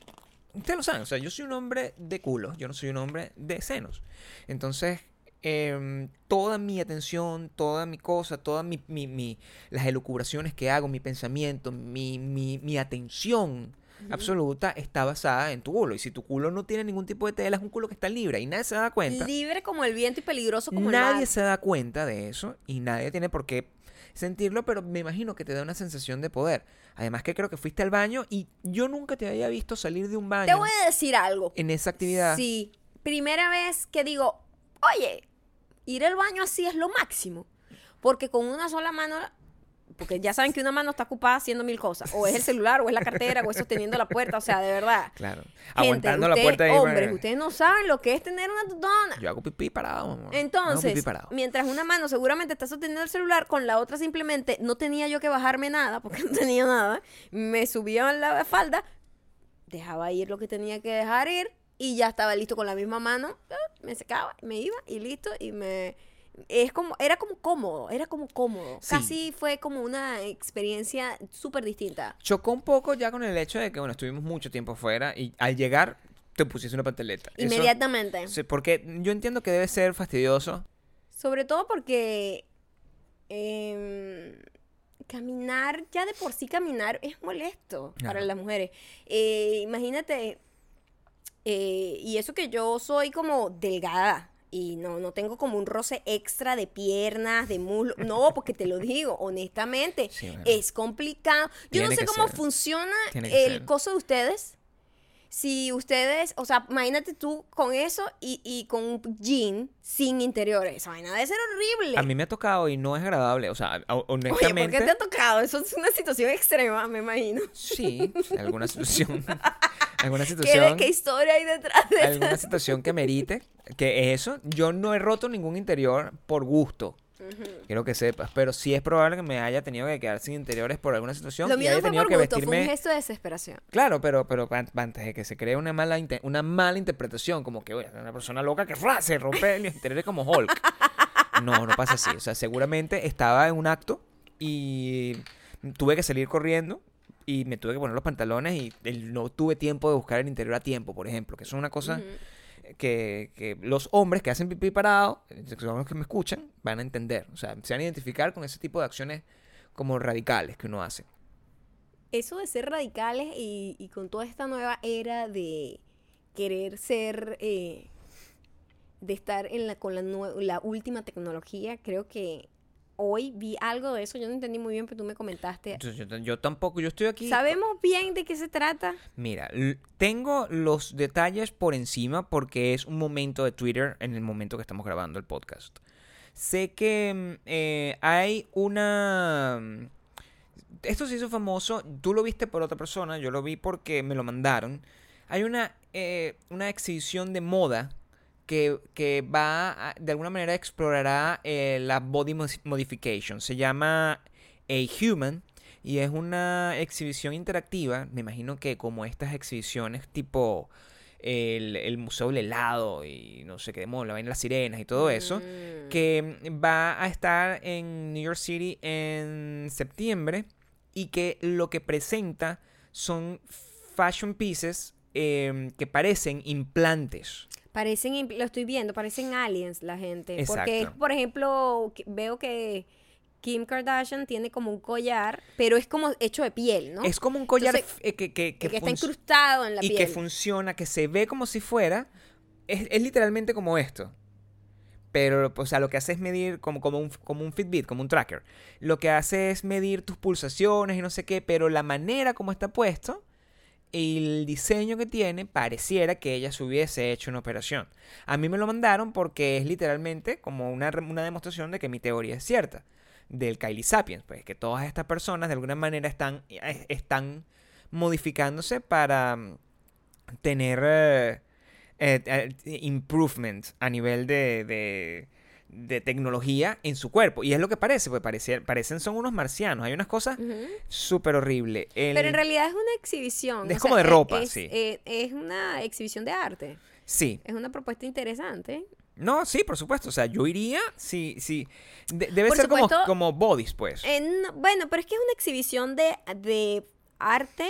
ustedes lo saben, o sea, yo soy un hombre de culos, yo no soy un hombre de senos. Entonces, em, toda mi atención, toda mi cosa, todas mi, mi- mi- las elucubraciones que hago, mi pensamiento, mi, mi, atención absoluta está basada en tu culo. Y si tu culo no tiene ningún tipo de tela, es un culo que está libre y nadie se da cuenta. Libre como el viento y peligroso como el Nadie se da cuenta de eso y nadie tiene por qué sentirlo, pero me imagino que te da una sensación de poder. Además que creo que fuiste al baño y yo nunca te había visto salir de un baño Te voy a decir algo. en esa actividad. Sí, primera vez que digo, oye, ir al baño así es lo máximo. Porque con una sola mano, porque ya saben que una mano está ocupada haciendo mil cosas. O es el celular, o es la cartera, o es sosteniendo la puerta. O sea, de verdad. Claro. Gente, Aguantando la usted- puerta ahí. Hombres, ustedes no saben lo que es tener una tutona. Yo hago pipí parado, amor. Hago Entonces, pipí parado. mientras una mano seguramente está sosteniendo el celular, con la otra simplemente no tenía yo que bajarme nada, porque no tenía nada, me subía en la falda, dejaba ir lo que tenía que dejar ir y ya estaba listo con la misma mano, ah, me secaba, me iba y listo y me es como era como cómodo, era como cómodo. Sí. Casi fue como una experiencia súper distinta. Chocó un poco ya con el hecho de que, bueno, estuvimos mucho tiempo fuera y al llegar te pusiste una pantaleta. Eso- Inmediatamente. sí, porque yo entiendo que debe ser fastidioso. Sobre todo porque em, caminar, ya de por sí caminar es molesto para las mujeres. Eh, imagínate, eh, y eso que yo soy como delgada. Y no, no tengo como un roce extra de piernas, de muslo. No, porque te lo digo, honestamente. Sí, bueno. Es complicado. Yo Tiene no sé cómo ser. funciona el coso de ustedes. Si ustedes, o sea, imagínate tú con eso y, y con un jean sin interiores. Esa vaina debe ser horrible. A mí me ha tocado y no es agradable. O sea, ho- Oye, ¿por honestamente. qué te ha tocado? Eso es una situación extrema, me imagino. Sí, alguna situación. Alguna ¿Qué, situación. qué historia hay detrás de alguna eso? situación que merite que eso. Yo no he roto ningún interior por gusto. Quiero que sepas. Pero sí es probable que me haya tenido que quedar sin interiores por alguna situación. Lo y mío haya no fue tenido por que gusto, fue un vestirme. gesto de desesperación. Claro, pero, pero an- antes de que se cree una mala, una mala interpretación, como que oye, una persona loca que ¡fra! se rompe los interiores como Hulk. No, no pasa así. O sea, seguramente estaba en un acto y tuve que salir corriendo y me tuve que poner los pantalones y el- no tuve tiempo de buscar el interior a tiempo, por ejemplo, que eso es una cosa que, que los hombres que hacen pipí parado, eh, los que me escuchan, van a entender. O sea, se van a identificar con ese tipo de acciones como radicales que uno hace. Eso de ser radicales y, y con toda esta nueva era de querer ser, eh, de estar en la, con la, la última tecnología, creo que hoy vi algo de eso, yo no entendí muy bien, pero tú me comentaste. Yo, yo tampoco, yo estoy aquí. ¿Sabemos bien de qué se trata? Mira, tengo los detalles por encima porque es un momento de Twitter en el momento que estamos grabando el podcast. Sé que mm, eh, hay una... mm, Esto se hizo famoso, tú lo viste por otra persona, yo lo vi porque me lo mandaron. Hay una, eh, una exhibición de moda que, que va, a- de alguna manera explorará eh, la body modification. Se llama A Human y es una exhibición interactiva. Me imagino que como estas exhibiciones tipo el, el Museo del Helado y no sé qué de moda, la vaina de las sirenas y todo eso, Mm. que va a estar en New York City en septiembre y que lo que presenta son fashion pieces em, que parecen implantes. Parecen, lo estoy viendo, parecen aliens la gente. Porque, Exacto. por ejemplo, veo que Kim Kardashian tiene como un collar, pero es como hecho de piel, ¿no? Es como un collar Entonces, eh, que, que, que, que está incrustado en la y piel. que funciona, que se ve como si fuera, es, es literalmente como esto. Pero, o sea, lo que hace es medir como, como, un, como un Fitbit, como un tracker. Lo que hace es medir tus pulsaciones y no sé qué, pero la manera como está puesto y el diseño que tiene pareciera que ella se hubiese hecho una operación. A mí me lo mandaron porque es literalmente como una, una demostración de que mi teoría es cierta. Del Kylie Sapiens, pues que todas estas personas de alguna manera están, eh, están modificándose para mm, tener eh, eh, eh, improvement a nivel de, de tecnología en su cuerpo. Y es lo que parece, pues parece, parecen son unos marcianos. Hay unas cosas Ujú. súper horribles. El- Pero en realidad es una exhibición. Es o como sea, de ropa, es, sí. eh, es una exhibición de arte. Sí. Es una propuesta interesante. No, sí, por supuesto. O sea, yo iría, sí, sí. De- debe Por ser como, como bodies, pues. Eh, no- bueno, pero es que es una exhibición de, de arte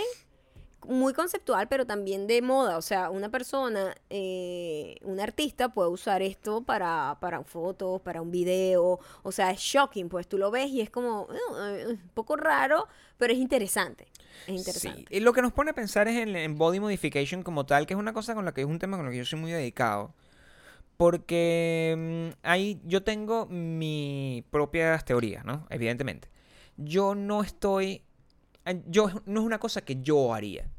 muy conceptual, pero también de moda. O sea, una persona, eh, un artista puede usar esto para, para fotos, para un video. O sea, es shocking, pues tú lo ves y es como eh, un poco raro, pero es interesante. Es interesante. Sí, y lo que nos pone a pensar es en, en body modification como tal, que es una cosa con la que es un tema con el que yo soy muy dedicado. Porque mm, ahí yo tengo mis propias teorías, ¿no? Evidentemente. Yo no estoy. eh, Yo no es una cosa que yo haría.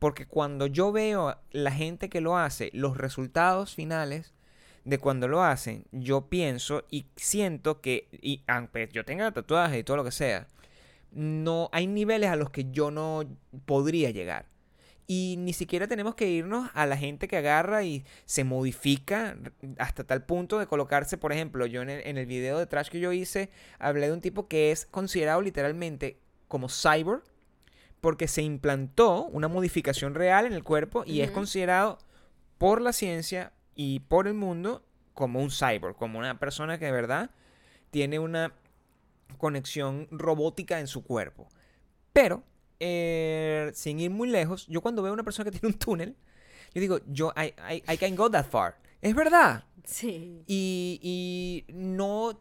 Porque cuando yo veo la gente que lo hace, los resultados finales de cuando lo hacen, yo pienso y siento que, y aunque yo tenga tatuajes y todo lo que sea, no hay niveles a los que yo no podría llegar. Y ni siquiera tenemos que irnos a la gente que agarra y se modifica hasta tal punto de colocarse, por ejemplo, yo en el, en video de trash que yo hice, hablé de un tipo que es considerado literalmente como cyborg, porque se implantó una modificación real en el cuerpo y es considerado por la ciencia y por el mundo como un cyborg, como una persona que de verdad tiene una conexión robótica en su cuerpo. Pero, eh, sin ir muy lejos, yo cuando veo a una persona que tiene un túnel, yo digo, yo, I, I, I can go that far. Es verdad. Sí. Y, y no,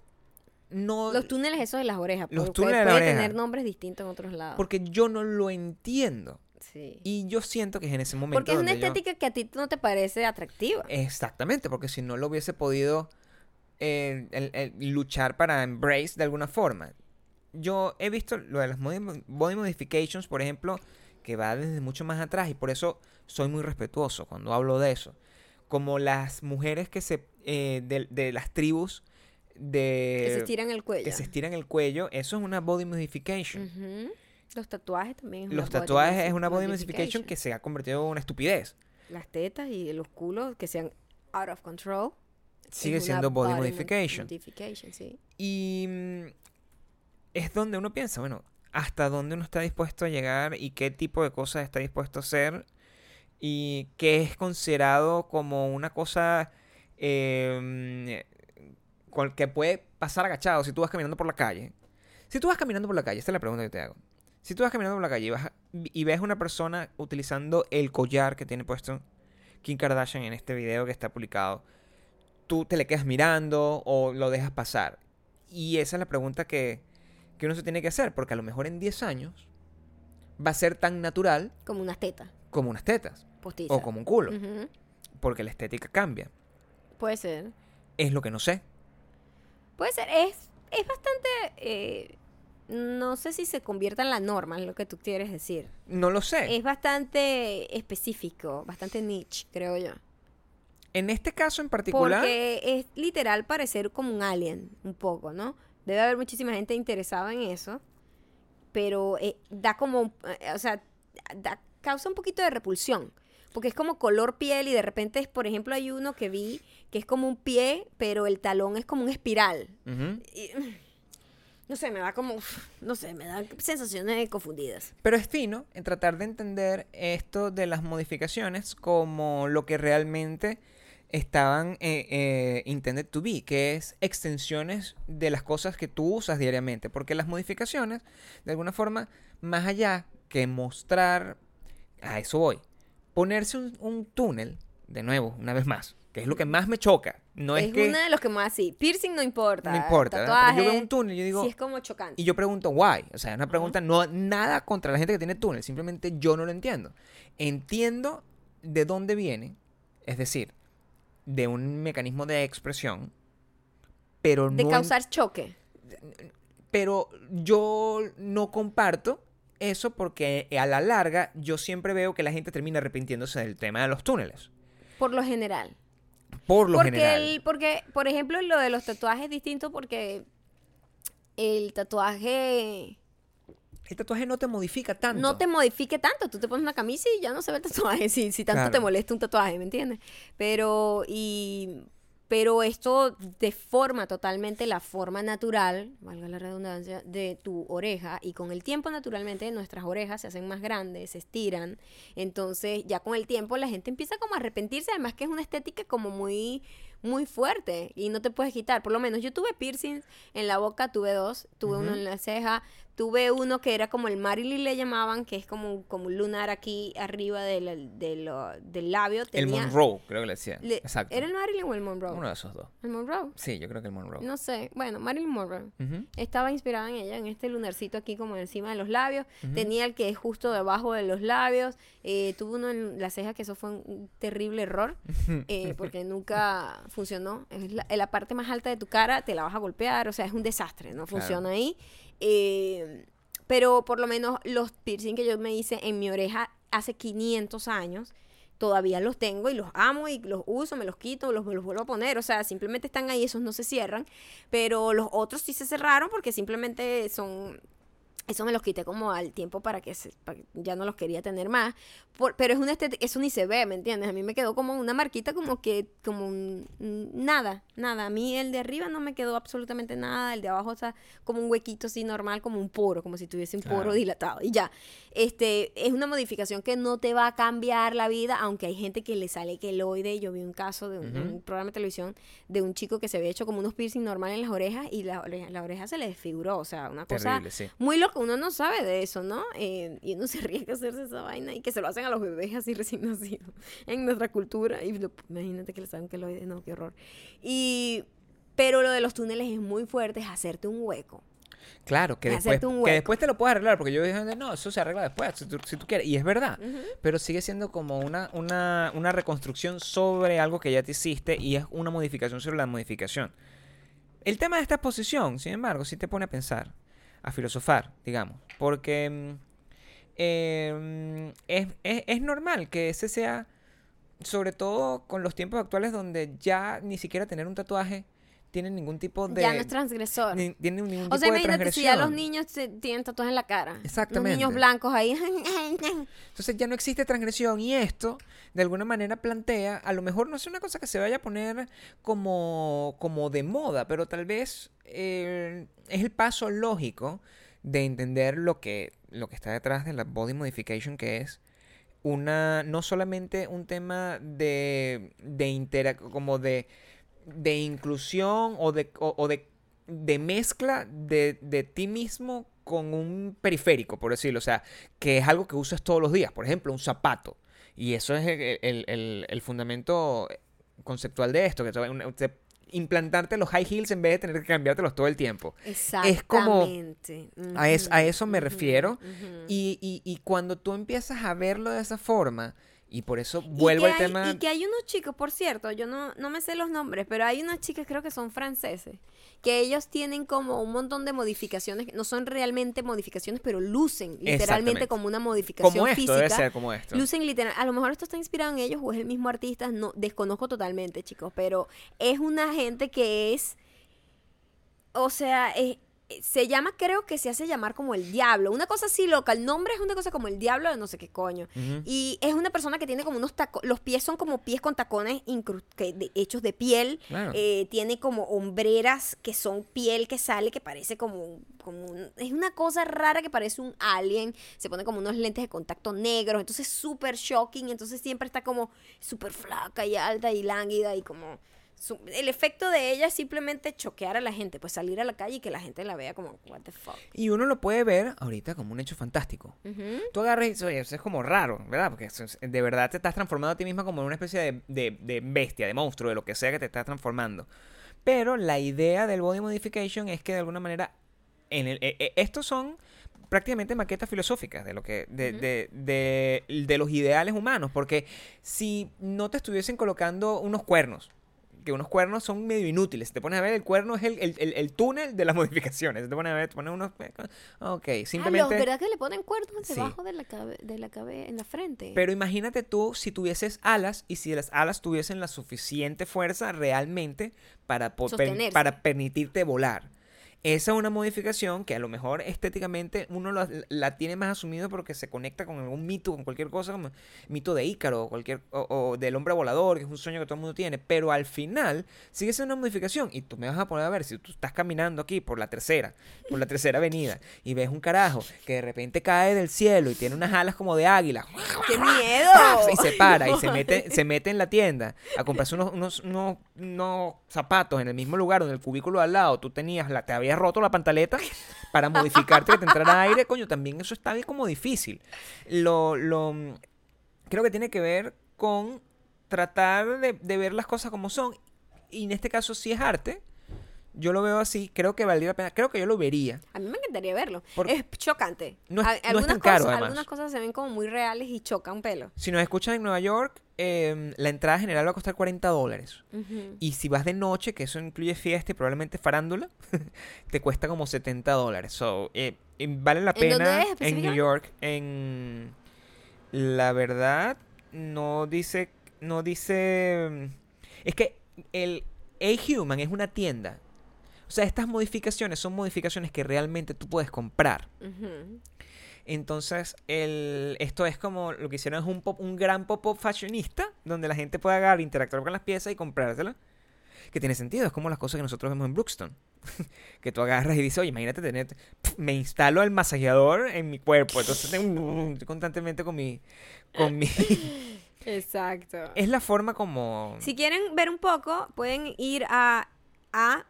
no, Los túneles esos de las orejas. Los porque túneles de puede la oreja. tener nombres distintos en otros lados. porque yo no lo entiendo. sí. Y yo siento que es en ese momento Porque es una yo- estética que a ti no te parece atractiva. Exactamente, porque si no lo hubiese podido eh, el- el luchar para embrace de alguna forma. Yo he visto lo de las body modifications, por ejemplo, que va desde mucho más atrás y por eso soy muy respetuoso cuando hablo de eso. Como las mujeres que se eh, de, de las tribus de que se estiran el cuello. que se estiran el cuello, eso es una body modification. Los tatuajes también es Los una body tatuajes es una body modification que se ha convertido en una estupidez. Las tetas y los culos que sean out of control. Sigue siendo body mod- modification. modification, sí. Y mm, es donde uno piensa, bueno, hasta dónde uno está dispuesto a llegar y qué tipo de cosas está dispuesto a hacer y qué es considerado como una cosa eh, que puede pasar agachado si tú vas caminando por la calle. Si tú vas caminando por la calle, esta es la pregunta que te hago. Si tú vas caminando por la calle y, vas y ves a una persona utilizando el collar que tiene puesto Kim Kardashian en este video que está publicado, tú te le quedas mirando o lo dejas pasar. Y esa es la pregunta que, que uno se tiene que hacer, porque a lo mejor en 10 años va a ser tan natural Como unas tetas como unas tetas o como un culo, porque la estética cambia. Puede ser. Es lo que no sé. Puede ser. Es, es bastante... eh, no sé si se convierta en la norma, es lo que tú quieres decir. No lo sé. Es bastante específico, bastante niche, creo yo. En este caso en particular, Porque es literal parecer como un alien, un poco, ¿no? Debe haber muchísima gente interesada en eso, pero eh, da como, eh, o sea, da- causa un poquito de repulsión. Porque es como color piel y de repente, por ejemplo, hay uno que vi que es como un pie, pero el talón es como un espiral. Y, no sé, me da como, no sé, me da sensaciones confundidas. Pero es fino en tratar de entender esto de las modificaciones como lo que realmente estaban eh, eh, intended to be, que es extensiones de las cosas que tú usas diariamente. Porque las modificaciones, de alguna forma, más allá que mostrar, a eso voy, ponerse un, un túnel, de nuevo, una vez más, que es lo que más me choca. No es, es que... uno de los que más sí. Piercing no importa. No importa, yo veo un túnel y yo digo, sí es como chocante. y yo pregunto, why? O sea, es una pregunta, no nada contra la gente que tiene túnel, simplemente yo no lo entiendo. Entiendo de dónde viene, es decir, de un mecanismo de expresión, pero de no. en- causar choque. pero yo no comparto eso porque a la larga yo siempre veo que la gente termina arrepintiéndose del tema de los túneles. Por lo general. Por lo porque, general. el- porque, por ejemplo, lo de los tatuajes es distinto porque el tatuaje El tatuaje no te modifica tanto. no te modifique tanto. Tú te pones una camisa y ya no se ve el tatuaje. Si, si tanto Claro. te molesta un tatuaje, ¿me entiendes? Pero, y, pero esto deforma totalmente la forma natural, valga la redundancia, de tu oreja. Y con el tiempo, naturalmente, nuestras orejas se hacen más grandes, se estiran. Entonces, ya con el tiempo, la gente empieza como a arrepentirse. Además, que es una estética como muy muy fuerte y no te puedes quitar. Por lo menos yo tuve piercings en la boca, tuve dos, tuve uno en la ceja, tuve uno que era como el Marilyn le llamaban, que es como, como un lunar aquí arriba del, de lo- del labio. El Monroe, creo que le decían. le- Exacto. ¿Era el Marilyn o el Monroe? Uno de esos dos. El Monroe. Sí, yo creo que el Monroe. No sé. Bueno, Marilyn Monroe. Estaba inspirada en ella, en este lunarcito aquí como encima de los labios. Tenía el que es justo debajo de los labios. Eh, tuvo uno en la ceja que eso fue un- un terrible error eh, porque nunca funcionó. Es la, en la parte más alta de tu cara, te la vas a golpear. O sea, es un desastre, no Claro. funciona ahí. Eh, pero por lo menos los piercing que yo me hice en mi oreja hace 500 años. Todavía los tengo y los amo y los uso, me los quito, los, los vuelvo a poner. O sea, simplemente están ahí, esos no se cierran. Pero los otros sí se cerraron porque simplemente son eso me los quité como al tiempo para que, se- para que ya no los quería tener más. Por- pero es una estética, eso ni se ve, ¿me entiendes? A mí me quedó como una marquita como que, como un- nada, nada. A mí el de arriba no me quedó absolutamente nada, el de abajo está como un huequito así normal, como un poro, como si tuviese un poro dilatado. Y ya, este, es una modificación que no te va a cambiar la vida, aunque hay gente que le sale queloide. Yo vi un caso de un, programa de televisión de un chico que se había hecho como unos piercing normal en las orejas y la oreja, la oreja se le desfiguró, o sea, una cosa Terrible, sí. muy loco, uno no sabe de eso, ¿no? Eh, y uno se arriesga a hacerse esa vaina y que se lo hacen a los bebés así recién nacidos en nuestra cultura. Y lo- imagínate que le saben que lo no, qué horror. Y, pero lo de los túneles es muy fuerte, es hacerte un hueco. Claro, que Es después, que después te lo puedes arreglar, porque yo dije, no, eso se arregla después, si tú, si tú quieres. Y es verdad, pero sigue siendo como una, una, una reconstrucción sobre algo que ya te hiciste y es una modificación sobre la modificación. El tema de esta exposición, sin embargo, sí te pone a pensar, a filosofar, digamos, porque mm, es, es- es normal que ese sea, sobre todo con los tiempos actuales donde ya ni siquiera tener un tatuaje tienen ningún tipo de... Ya no es transgresor. ni- tienen ningún O sea, tipo de imagínate si ya los niños se- tienen tatuajes en la cara. Los Exactamente. niños blancos ahí. Entonces ya no existe transgresión y esto de alguna manera plantea, a lo mejor no es una cosa que se vaya a poner como, como de moda, pero tal vez eh, es el paso lógico de entender lo que, lo que está detrás de la body modification, que es una no solamente un tema de, de intera- como de, de inclusión o de, o, o de, de mezcla de, de ti mismo con un periférico, por decirlo. O sea, que es algo que usas todos los días. Por ejemplo, un zapato. Y eso es el, el- el- el fundamento conceptual de esto, que te- implantarte los high heels en vez de tener que cambiártelos todo el tiempo. como- Exactamente. A, es- a eso me refiero. Y, y- y cuando tú empiezas a verlo de esa forma, y por eso vuelvo al hay- tema... Y que hay unos chicos, por cierto, yo no, no me sé los nombres, pero hay unas chicas, creo que son franceses, que ellos tienen como un montón de modificaciones, no son realmente modificaciones, pero lucen literalmente como una modificación como esto, física. debe ser como esto. Lucen literal, a lo mejor esto está inspirado en ellos o es el mismo artista, no desconozco totalmente, chicos, pero es una gente que es o sea, es- se llama, creo que se hace llamar como el diablo. Una cosa así loca. El nombre es una cosa como el diablo de no sé qué coño. Y es una persona que tiene como unos tacones. Los pies son como pies con tacones que de- hechos de piel. Claro. Eh, tiene como hombreras que son piel que sale, que parece como, un- como un- Es una cosa rara que parece un alien. Se pone como unos lentes de contacto negros. Entonces súper shocking. Entonces siempre está como súper flaca y alta y lánguida y como... su- el efecto de ella es simplemente choquear a la gente, pues salir a la calle y que la gente la vea como, what the fuck. Y uno lo puede ver ahorita como un hecho fantástico. Tú agarras y oye, eso es como raro, ¿verdad? Porque es- de verdad te estás transformando a ti misma como en una especie de, de- de bestia, de monstruo, de lo que sea que te estás transformando. Pero la idea del body modification es que de alguna manera, en el, e- e- estos son prácticamente maquetas filosóficas de lo que de- de- de los ideales humanos porque si no te estuviesen colocando unos cuernos que unos cuernos son medio inútiles. Te pones a ver, el cuerno es el, el- el- el túnel de las modificaciones. Te pones a ver, te pones unos... Ok, Ah, simplemente... los, ¿verdad que le ponen cuernos Sí. debajo de la cabeza, de la cabe en la frente? Pero imagínate tú si tuvieses alas y si las alas tuviesen la suficiente fuerza realmente para, per- para permitirte volar. Esa es una modificación que a lo mejor estéticamente uno la, la tiene más asumido porque se conecta con algún mito, con cualquier cosa, como mito de Ícaro o, cualquier, o, o del hombre volador, que es un sueño que todo el mundo tiene. Pero al final sigue siendo una modificación y tú me vas a poner a ver si tú estás caminando aquí por la tercera, por la tercera avenida y ves un carajo que de repente cae del cielo y tiene unas alas como de águila ¡Qué miedo! y se para y se mete, se mete en la tienda a comprarse unos, unos, unos, unos zapatos en el mismo lugar donde el cubículo al lado tú tenías la, te habías roto la pantaleta para modificarte que te entrara aire, coño, también eso está bien como difícil. Lo, lo creo que tiene que ver con tratar de, de ver las cosas como son. Y en este caso si es arte. Yo lo veo así, creo que valdría la pena, creo que yo lo vería. A mí me encantaría verlo. Por- Es chocante. No es- A- no es algunas tan caro, cosas, además. Algunas cosas se ven como muy reales y chocan pelo. Si nos escuchan en Nueva York, eh, la entrada general va a costar 40 dólares. Y si vas de noche, que eso incluye fiesta y probablemente farándula, te cuesta como 70 dólares. So, eh, vale la ¿En dónde pena en New? York. En la verdad, no dice, no dice. Es que el A-Human es una tienda. O sea, estas modificaciones son modificaciones que realmente tú puedes comprar. Ujú. Entonces, el, esto es como lo que hicieron es un, pop- un gran pop-up fashionista, donde la gente puede agarrar, interactuar con las piezas y comprárselas. Que tiene sentido, es como las cosas que nosotros vemos en Brookstone. que tú agarras y dices, oye, imagínate tener, me instalo el masajeador en mi cuerpo, entonces tengo, estoy constantemente con mi, con mi... Exacto. es la forma como... Si quieren ver un poco, pueden ir a, a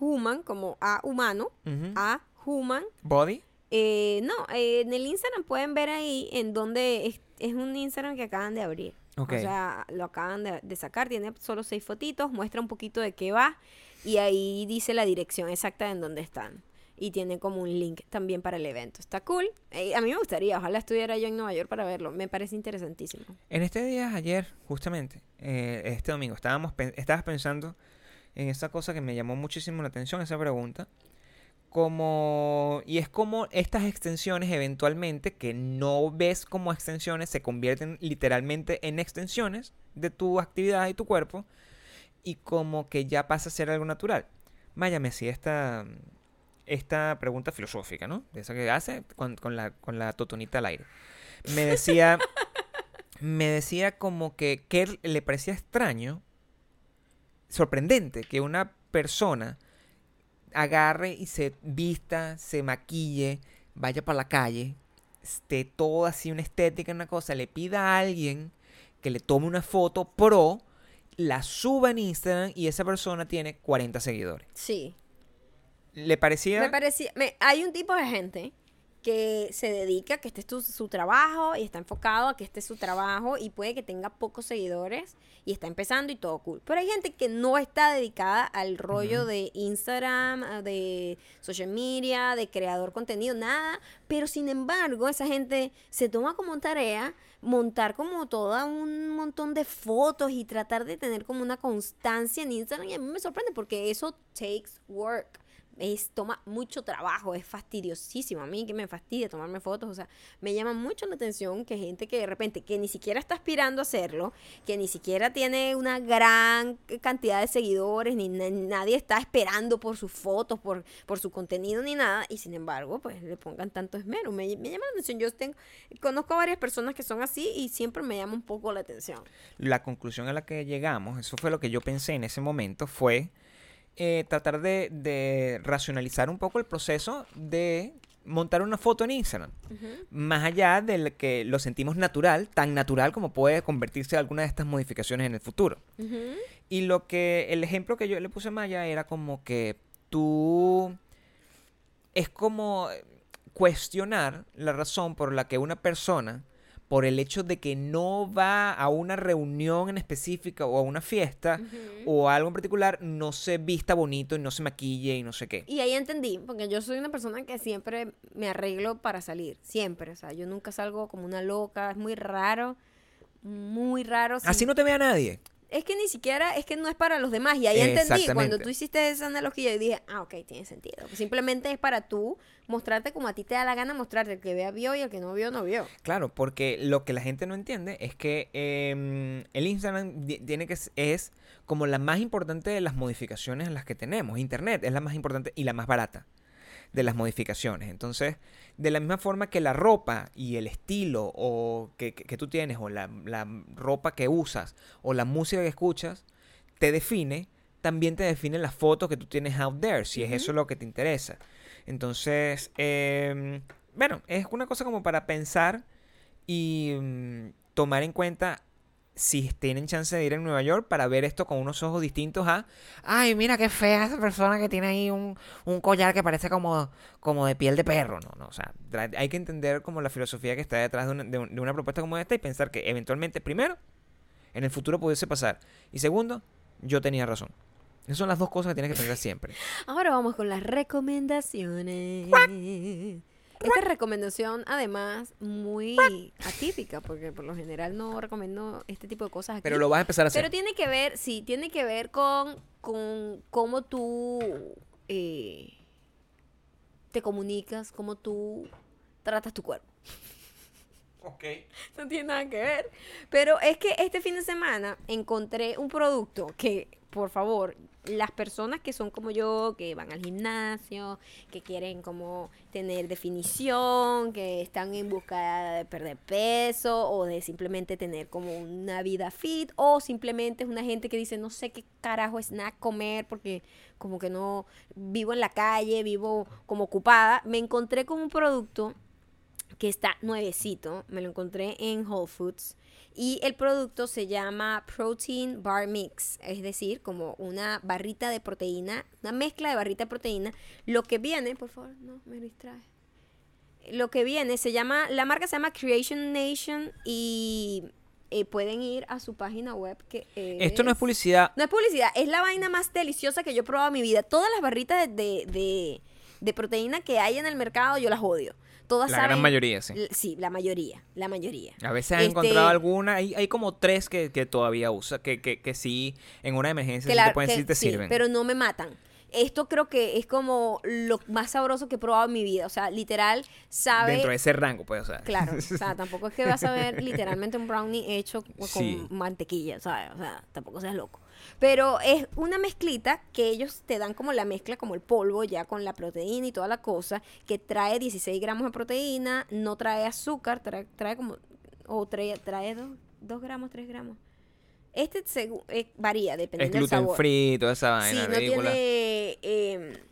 Human, como a humano, a Human. Body. Eh, no, eh, en el Instagram pueden ver ahí en donde es, es un Instagram que acaban de abrir. Ok. O sea, lo acaban de, de sacar, tiene solo seis fotitos, muestra un poquito de qué va y ahí dice la dirección exacta en donde están. Y tiene como un link también para el evento. Está cool. Eh, a mí me gustaría, ojalá estuviera yo en Nueva York para verlo. Me parece interesantísimo. En este día, ayer, justamente, eh, este domingo, estábamos estabas pensando en esa cosa que me llamó muchísimo la atención, esa pregunta. Como, y es como estas extensiones eventualmente, que no ves como extensiones, se convierten literalmente en extensiones de tu actividad y tu cuerpo. y como que ya pasa a ser algo natural. Maya me hacía esta, esta pregunta filosófica, ¿no? De esa que hace con, con la, con la totonita al aire. Me decía, me decía como que, que le parecía extraño, sorprendente, que una persona agarre y se vista, se maquille, vaya para la calle, esté todo así una estética, una cosa, le pida a alguien que le tome una foto pro, la suba en Instagram y esa persona tiene 40 seguidores. Sí. ¿Le parecía? Me parecía. me- hay un tipo de gente que se dedica, que este es tu- su trabajo y está enfocado a que este es su trabajo y puede que tenga pocos seguidores y está empezando y todo cool. Pero hay gente que no está dedicada al rollo de Instagram, ah, de social media, de creador contenido, nada. Pero sin embargo, esa gente se toma como tarea montar como todo un montón de fotos y tratar de tener como una constancia en Instagram y a mí me sorprende porque eso takes work es, toma mucho trabajo, es fastidiosísimo. A mí que me fastidia tomarme fotos, o sea, me llama mucho la atención que gente que de repente, que ni siquiera está aspirando a hacerlo, que ni siquiera tiene una gran cantidad de seguidores, ni na- nadie está esperando por sus fotos, por, por su contenido, ni nada, y sin embargo, pues le pongan tanto esmero. Me, me llama la atención. Yo tengo, conozco a varias personas que son así y siempre me llama un poco la atención. la conclusión a la que llegamos, eso fue lo que yo pensé en ese momento, fue eh, tratar de, de racionalizar un poco el proceso de montar una foto en Instagram. Más allá del que lo sentimos natural, tan natural como puede convertirse alguna de estas modificaciones en el futuro. Y lo que, el ejemplo que yo le puse a Maya era como que tú, es como cuestionar la razón por la que una persona, por el hecho de que no va a una reunión en específica o a una fiesta o a algo en particular, no se vista bonito y no se maquille y no sé qué. Y ahí entendí, porque yo soy una persona que siempre me arreglo para salir, siempre, o sea, yo nunca salgo como una loca, es muy raro, muy raro. sí. Así no te vea nadie. Es que ni siquiera, es que no es para los demás, y ahí entendí, cuando tú hiciste esa analogía, yo dije, ah, ok, tiene sentido, simplemente es para tú mostrarte como a ti te da la gana mostrarte, el que vea vio y el que no vio no vio. Claro, porque lo que la gente no entiende es que em, el Instagram tiene que es como la más importante de las modificaciones en las que tenemos. Internet es la más importante y la más barata de las modificaciones. Entonces, de la misma forma que la ropa y el estilo o que, que- que tú tienes o la, la ropa que usas o la música que escuchas te define, también te define las fotos que tú tienes out there, si es eso lo que te interesa. Entonces, em, bueno, es una cosa como para pensar y mm, tomar en cuenta si tienen chance de ir a Nueva York para ver esto con unos ojos distintos a, ay, mira qué fea esa persona que tiene ahí un, un collar que parece como, como de piel de perro. No, no, o sea, hay que entender como la filosofía que está detrás de una, de un- de una propuesta como esta y pensar que eventualmente, primero, en el futuro pudiese pasar. Y segundo, yo tenía razón. Esas son las dos cosas que tienes que pensar siempre. Ahora vamos con las recomendaciones. Esta recomendación, además, muy atípica, porque por lo general no recomiendo este tipo de cosas aquí. Pero lo vas a empezar a hacer. Pero tiene que ver, sí, tiene que ver con, con cómo tú eh, te comunicas, cómo tú tratas tu cuerpo. Ok. No tiene nada que ver. Pero es que este fin de semana encontré un producto que, por favor, las personas que son como yo, que van al gimnasio, que quieren como tener definición, que están en busca de perder peso o de simplemente tener como una vida fit o simplemente es una gente que dice no sé qué carajo es nada comer porque como que no vivo en la calle, vivo como ocupada, me encontré con un producto que está nuevecito, me lo encontré en Whole Foods y el producto se llama Protein Bar Mix, es decir, como una barrita de proteína, una mezcla de barrita de proteína. Lo que viene, por favor, no me distrae. Lo que viene se llama, la marca se llama Creation Nation y eh, pueden ir a su página web que Esto no es publicidad. no es publicidad, es la vaina más deliciosa que yo he probado en mi vida. Todas las barritas de, de, de- de proteína que hay en el mercado, yo las odio. Todas La saben- gran mayoría, sí. Sí, la mayoría, la mayoría. A veces Este, encontrado alguna, hay, hay como tres que, que todavía usa, que, que, que sí, en una emergencia que sí la- te pueden que- decir te sí, sirven. pero no me matan. esto creo que es como lo más sabroso que he probado en mi vida. O sea, literal, sabe. Dentro de ese rango, pues, o sea. Claro, o sea, tampoco es que vas a ver literalmente un brownie hecho con Sí. mantequilla, ¿sabes? O sea, tampoco seas loco. Pero es una mezclita que ellos te dan como la mezcla, como el polvo, ya con la proteína y toda la cosa, que trae 16 gramos de proteína, no trae azúcar, trae, trae como, o trae, trae 2 gramos, 3 gramos. Este segu- eh, varía, Es dependiendo del gluten sabor. free, toda esa Sí, vaina no ridícula. tiene. eh,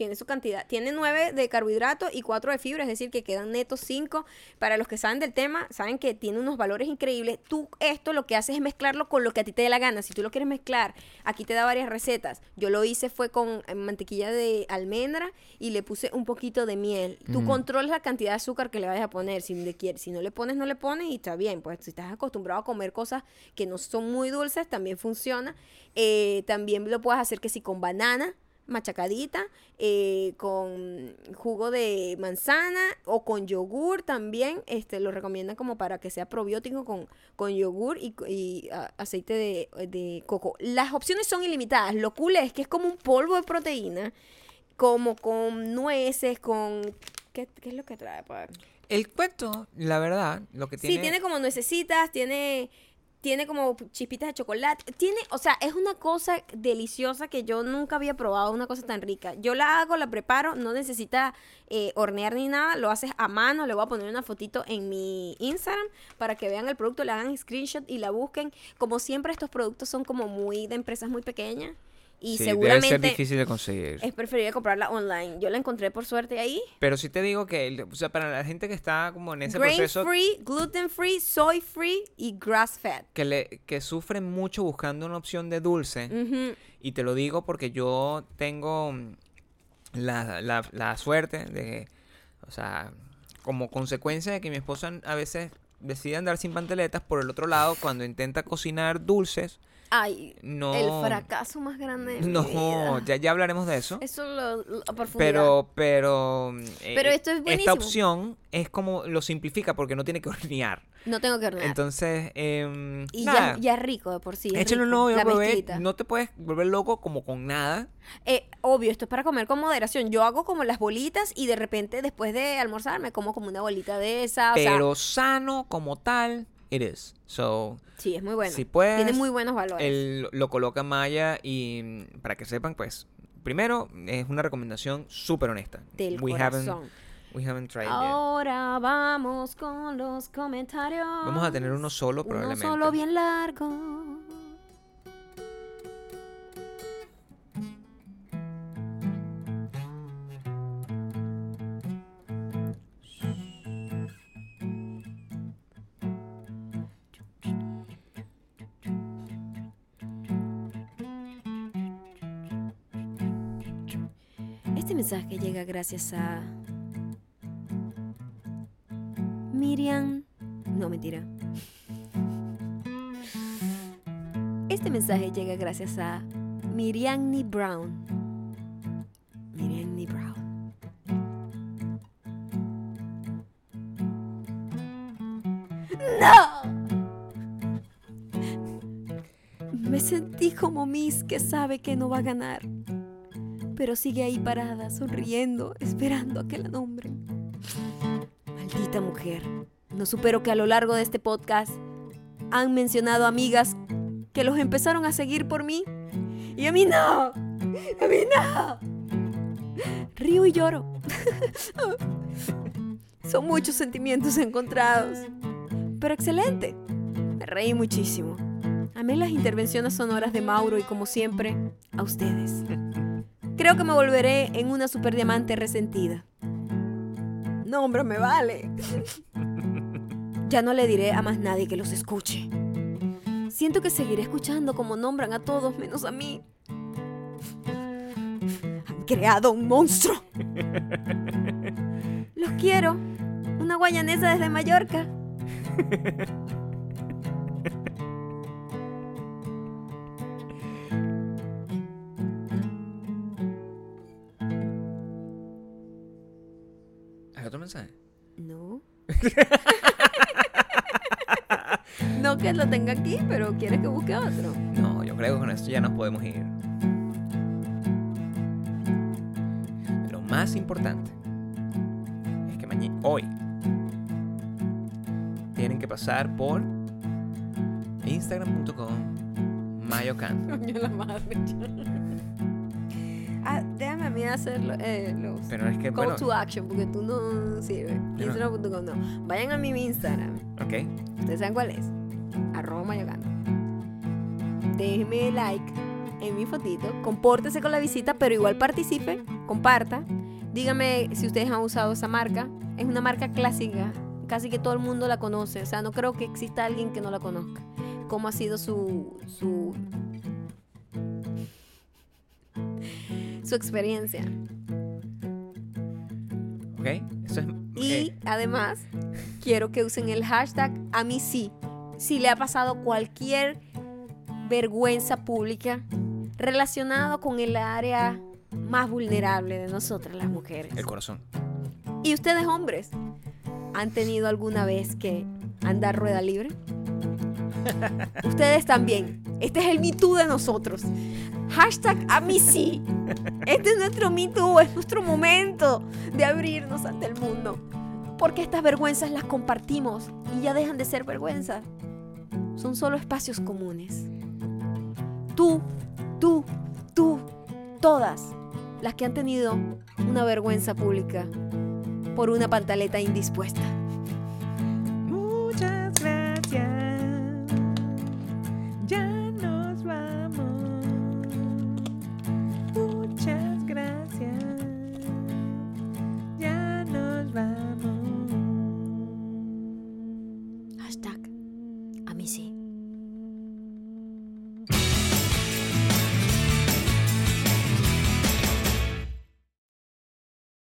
tiene su cantidad. Tiene 9 de carbohidratos y 4 de fibra, es decir, que quedan netos 5. Para los que saben del tema, saben que tiene unos valores increíbles. Tú esto lo que haces es mezclarlo con lo que a ti te dé la gana. Si tú lo quieres mezclar, aquí te da varias recetas. Yo lo hice fue con eh, mantequilla de almendra y le puse un poquito de miel. Tú controlas la cantidad de azúcar que le vayas a poner. Si, le quieres, si no le pones, no le pones y está bien. Pues si estás acostumbrado a comer cosas que no son muy dulces, también funciona. Eh, también lo puedes hacer que si con banana machacadita, eh, con jugo de manzana o con yogur también. Este, lo recomiendan como para que sea probiótico con, con yogur y, y, ah, aceite de, de coco. Las opciones son ilimitadas. Lo cool es que es como un polvo de proteína, como con nueces, con... ¿Qué, qué es lo que trae? Pa' ver. El cuento, la verdad, lo que tiene... Sí, tiene como nuecesitas, tiene, tiene como chispitas de chocolate. Tiene, o sea, es una cosa deliciosa que yo nunca había probado, una cosa tan rica. Yo la hago, la preparo, no necesita eh, hornear ni nada, lo haces a mano. Le voy a poner una fotito en mi Instagram para que vean el producto, le hagan screenshot y la busquen. Como siempre, estos productos son como muy de empresas muy pequeñas y Sí, debe seguramente ser difícil de conseguir. es preferible comprarla online. Yo la encontré por suerte ahí. Pero sí te digo que, o sea, para la gente que está como en ese Grain proceso, free, gluten free, soy free y grass fed. que, le, que sufre mucho buscando una opción de dulce, Ujú. y te lo digo porque yo tengo mm, la, la, la suerte de, o sea, como consecuencia de que mi esposa a veces decide andar sin pantaletas, por el otro lado, cuando intenta cocinar dulces, Ay, no... el fracaso más grande de mi No, vida. ya, ya hablaremos de eso. Eso lo, lo- a profundidad. Pero, pero... eh, Pero esto es Esta buenísimo. opción es como lo simplifica porque no tiene que hornear. no tengo que ordenar. Entonces, em, y nada, ya, ya es rico de por sí. es échalo rico, no, te puedes volver loco como con nada. Eh, obvio, esto es para comer con moderación. Yo hago como las bolitas y de repente después de almorzar me como como una bolita de esa. O pero sano como tal, it is. So, sí, es muy bueno. si puedes, Tiene muy buenos valores. él lo coloca Maya y para que sepan, pues, primero, es una recomendación súper honesta. Del we haven't, corazón. we haven't tried yet. Ahora vamos con los comentarios. Vamos a tener uno solo Uno probablemente. solo bien largo. Este mensaje llega gracias a Miriam. No, mentira. Este mensaje llega gracias a Miriamni Brown. Miriamni Brown. ¡No! Me sentí como Miss que sabe que no va a ganar, pero sigue ahí parada, sonriendo, esperando a que la nombren. Maldita mujer. No supero que a lo largo de este podcast han mencionado amigas que los empezaron a seguir por mí. Y a mí no. A mí no. Río y lloro. Son muchos sentimientos encontrados. Pero excelente. Me reí muchísimo. Amé las intervenciones sonoras de Mauro y como siempre, a ustedes. Creo que me volveré en una super diamante resentida. No, hombre, me vale. Ya no le diré a más nadie que los escuche. Siento que seguiré escuchando como nombran a todos menos a mí. Han creado un monstruo. Los quiero. Una guayanesa desde Mallorca. No. no que lo tenga aquí, pero quiere que busque otro. No, yo creo que con esto ya nos podemos ir. más importante es que mañana, hoy, tienen que pasar por instagram.com mayocan. Coño, la madre. Ah, déjame a mí hacer eh, los Pero es que, call bueno, to action, porque tú no sirves. No. Instagram.com no. Vayan a mi Instagram. ok, ¿Ustedes saben cuál es? Arroba mayocando. Déjenme like en mi fotito. Compórtese con la visita, pero igual participe. Comparta. Dígame si ustedes han usado esa marca. Es una marca clásica. Casi que todo el mundo la conoce. O sea, no creo que exista alguien que no la conozca. ¿Cómo ha sido su. su. Su experiencia? ok, eso es... Y además, quiero que usen el hashtag a mí sí. Si le ha pasado cualquier vergüenza pública relacionado con el área más vulnerable de nosotras las mujeres. el corazón. ¿Y ustedes hombres? ¿Han tenido alguna vez que andar rueda libre? Ustedes también. Este es el Me Too de nosotros. Hashtag a. Este es nuestro Me Too, es nuestro momento de abrirnos ante el mundo. Porque estas vergüenzas las compartimos y ya dejan de ser vergüenzas. Son solo espacios comunes. Tú, tú, tú, todas las que han tenido una vergüenza pública por una pantaleta indispuesta.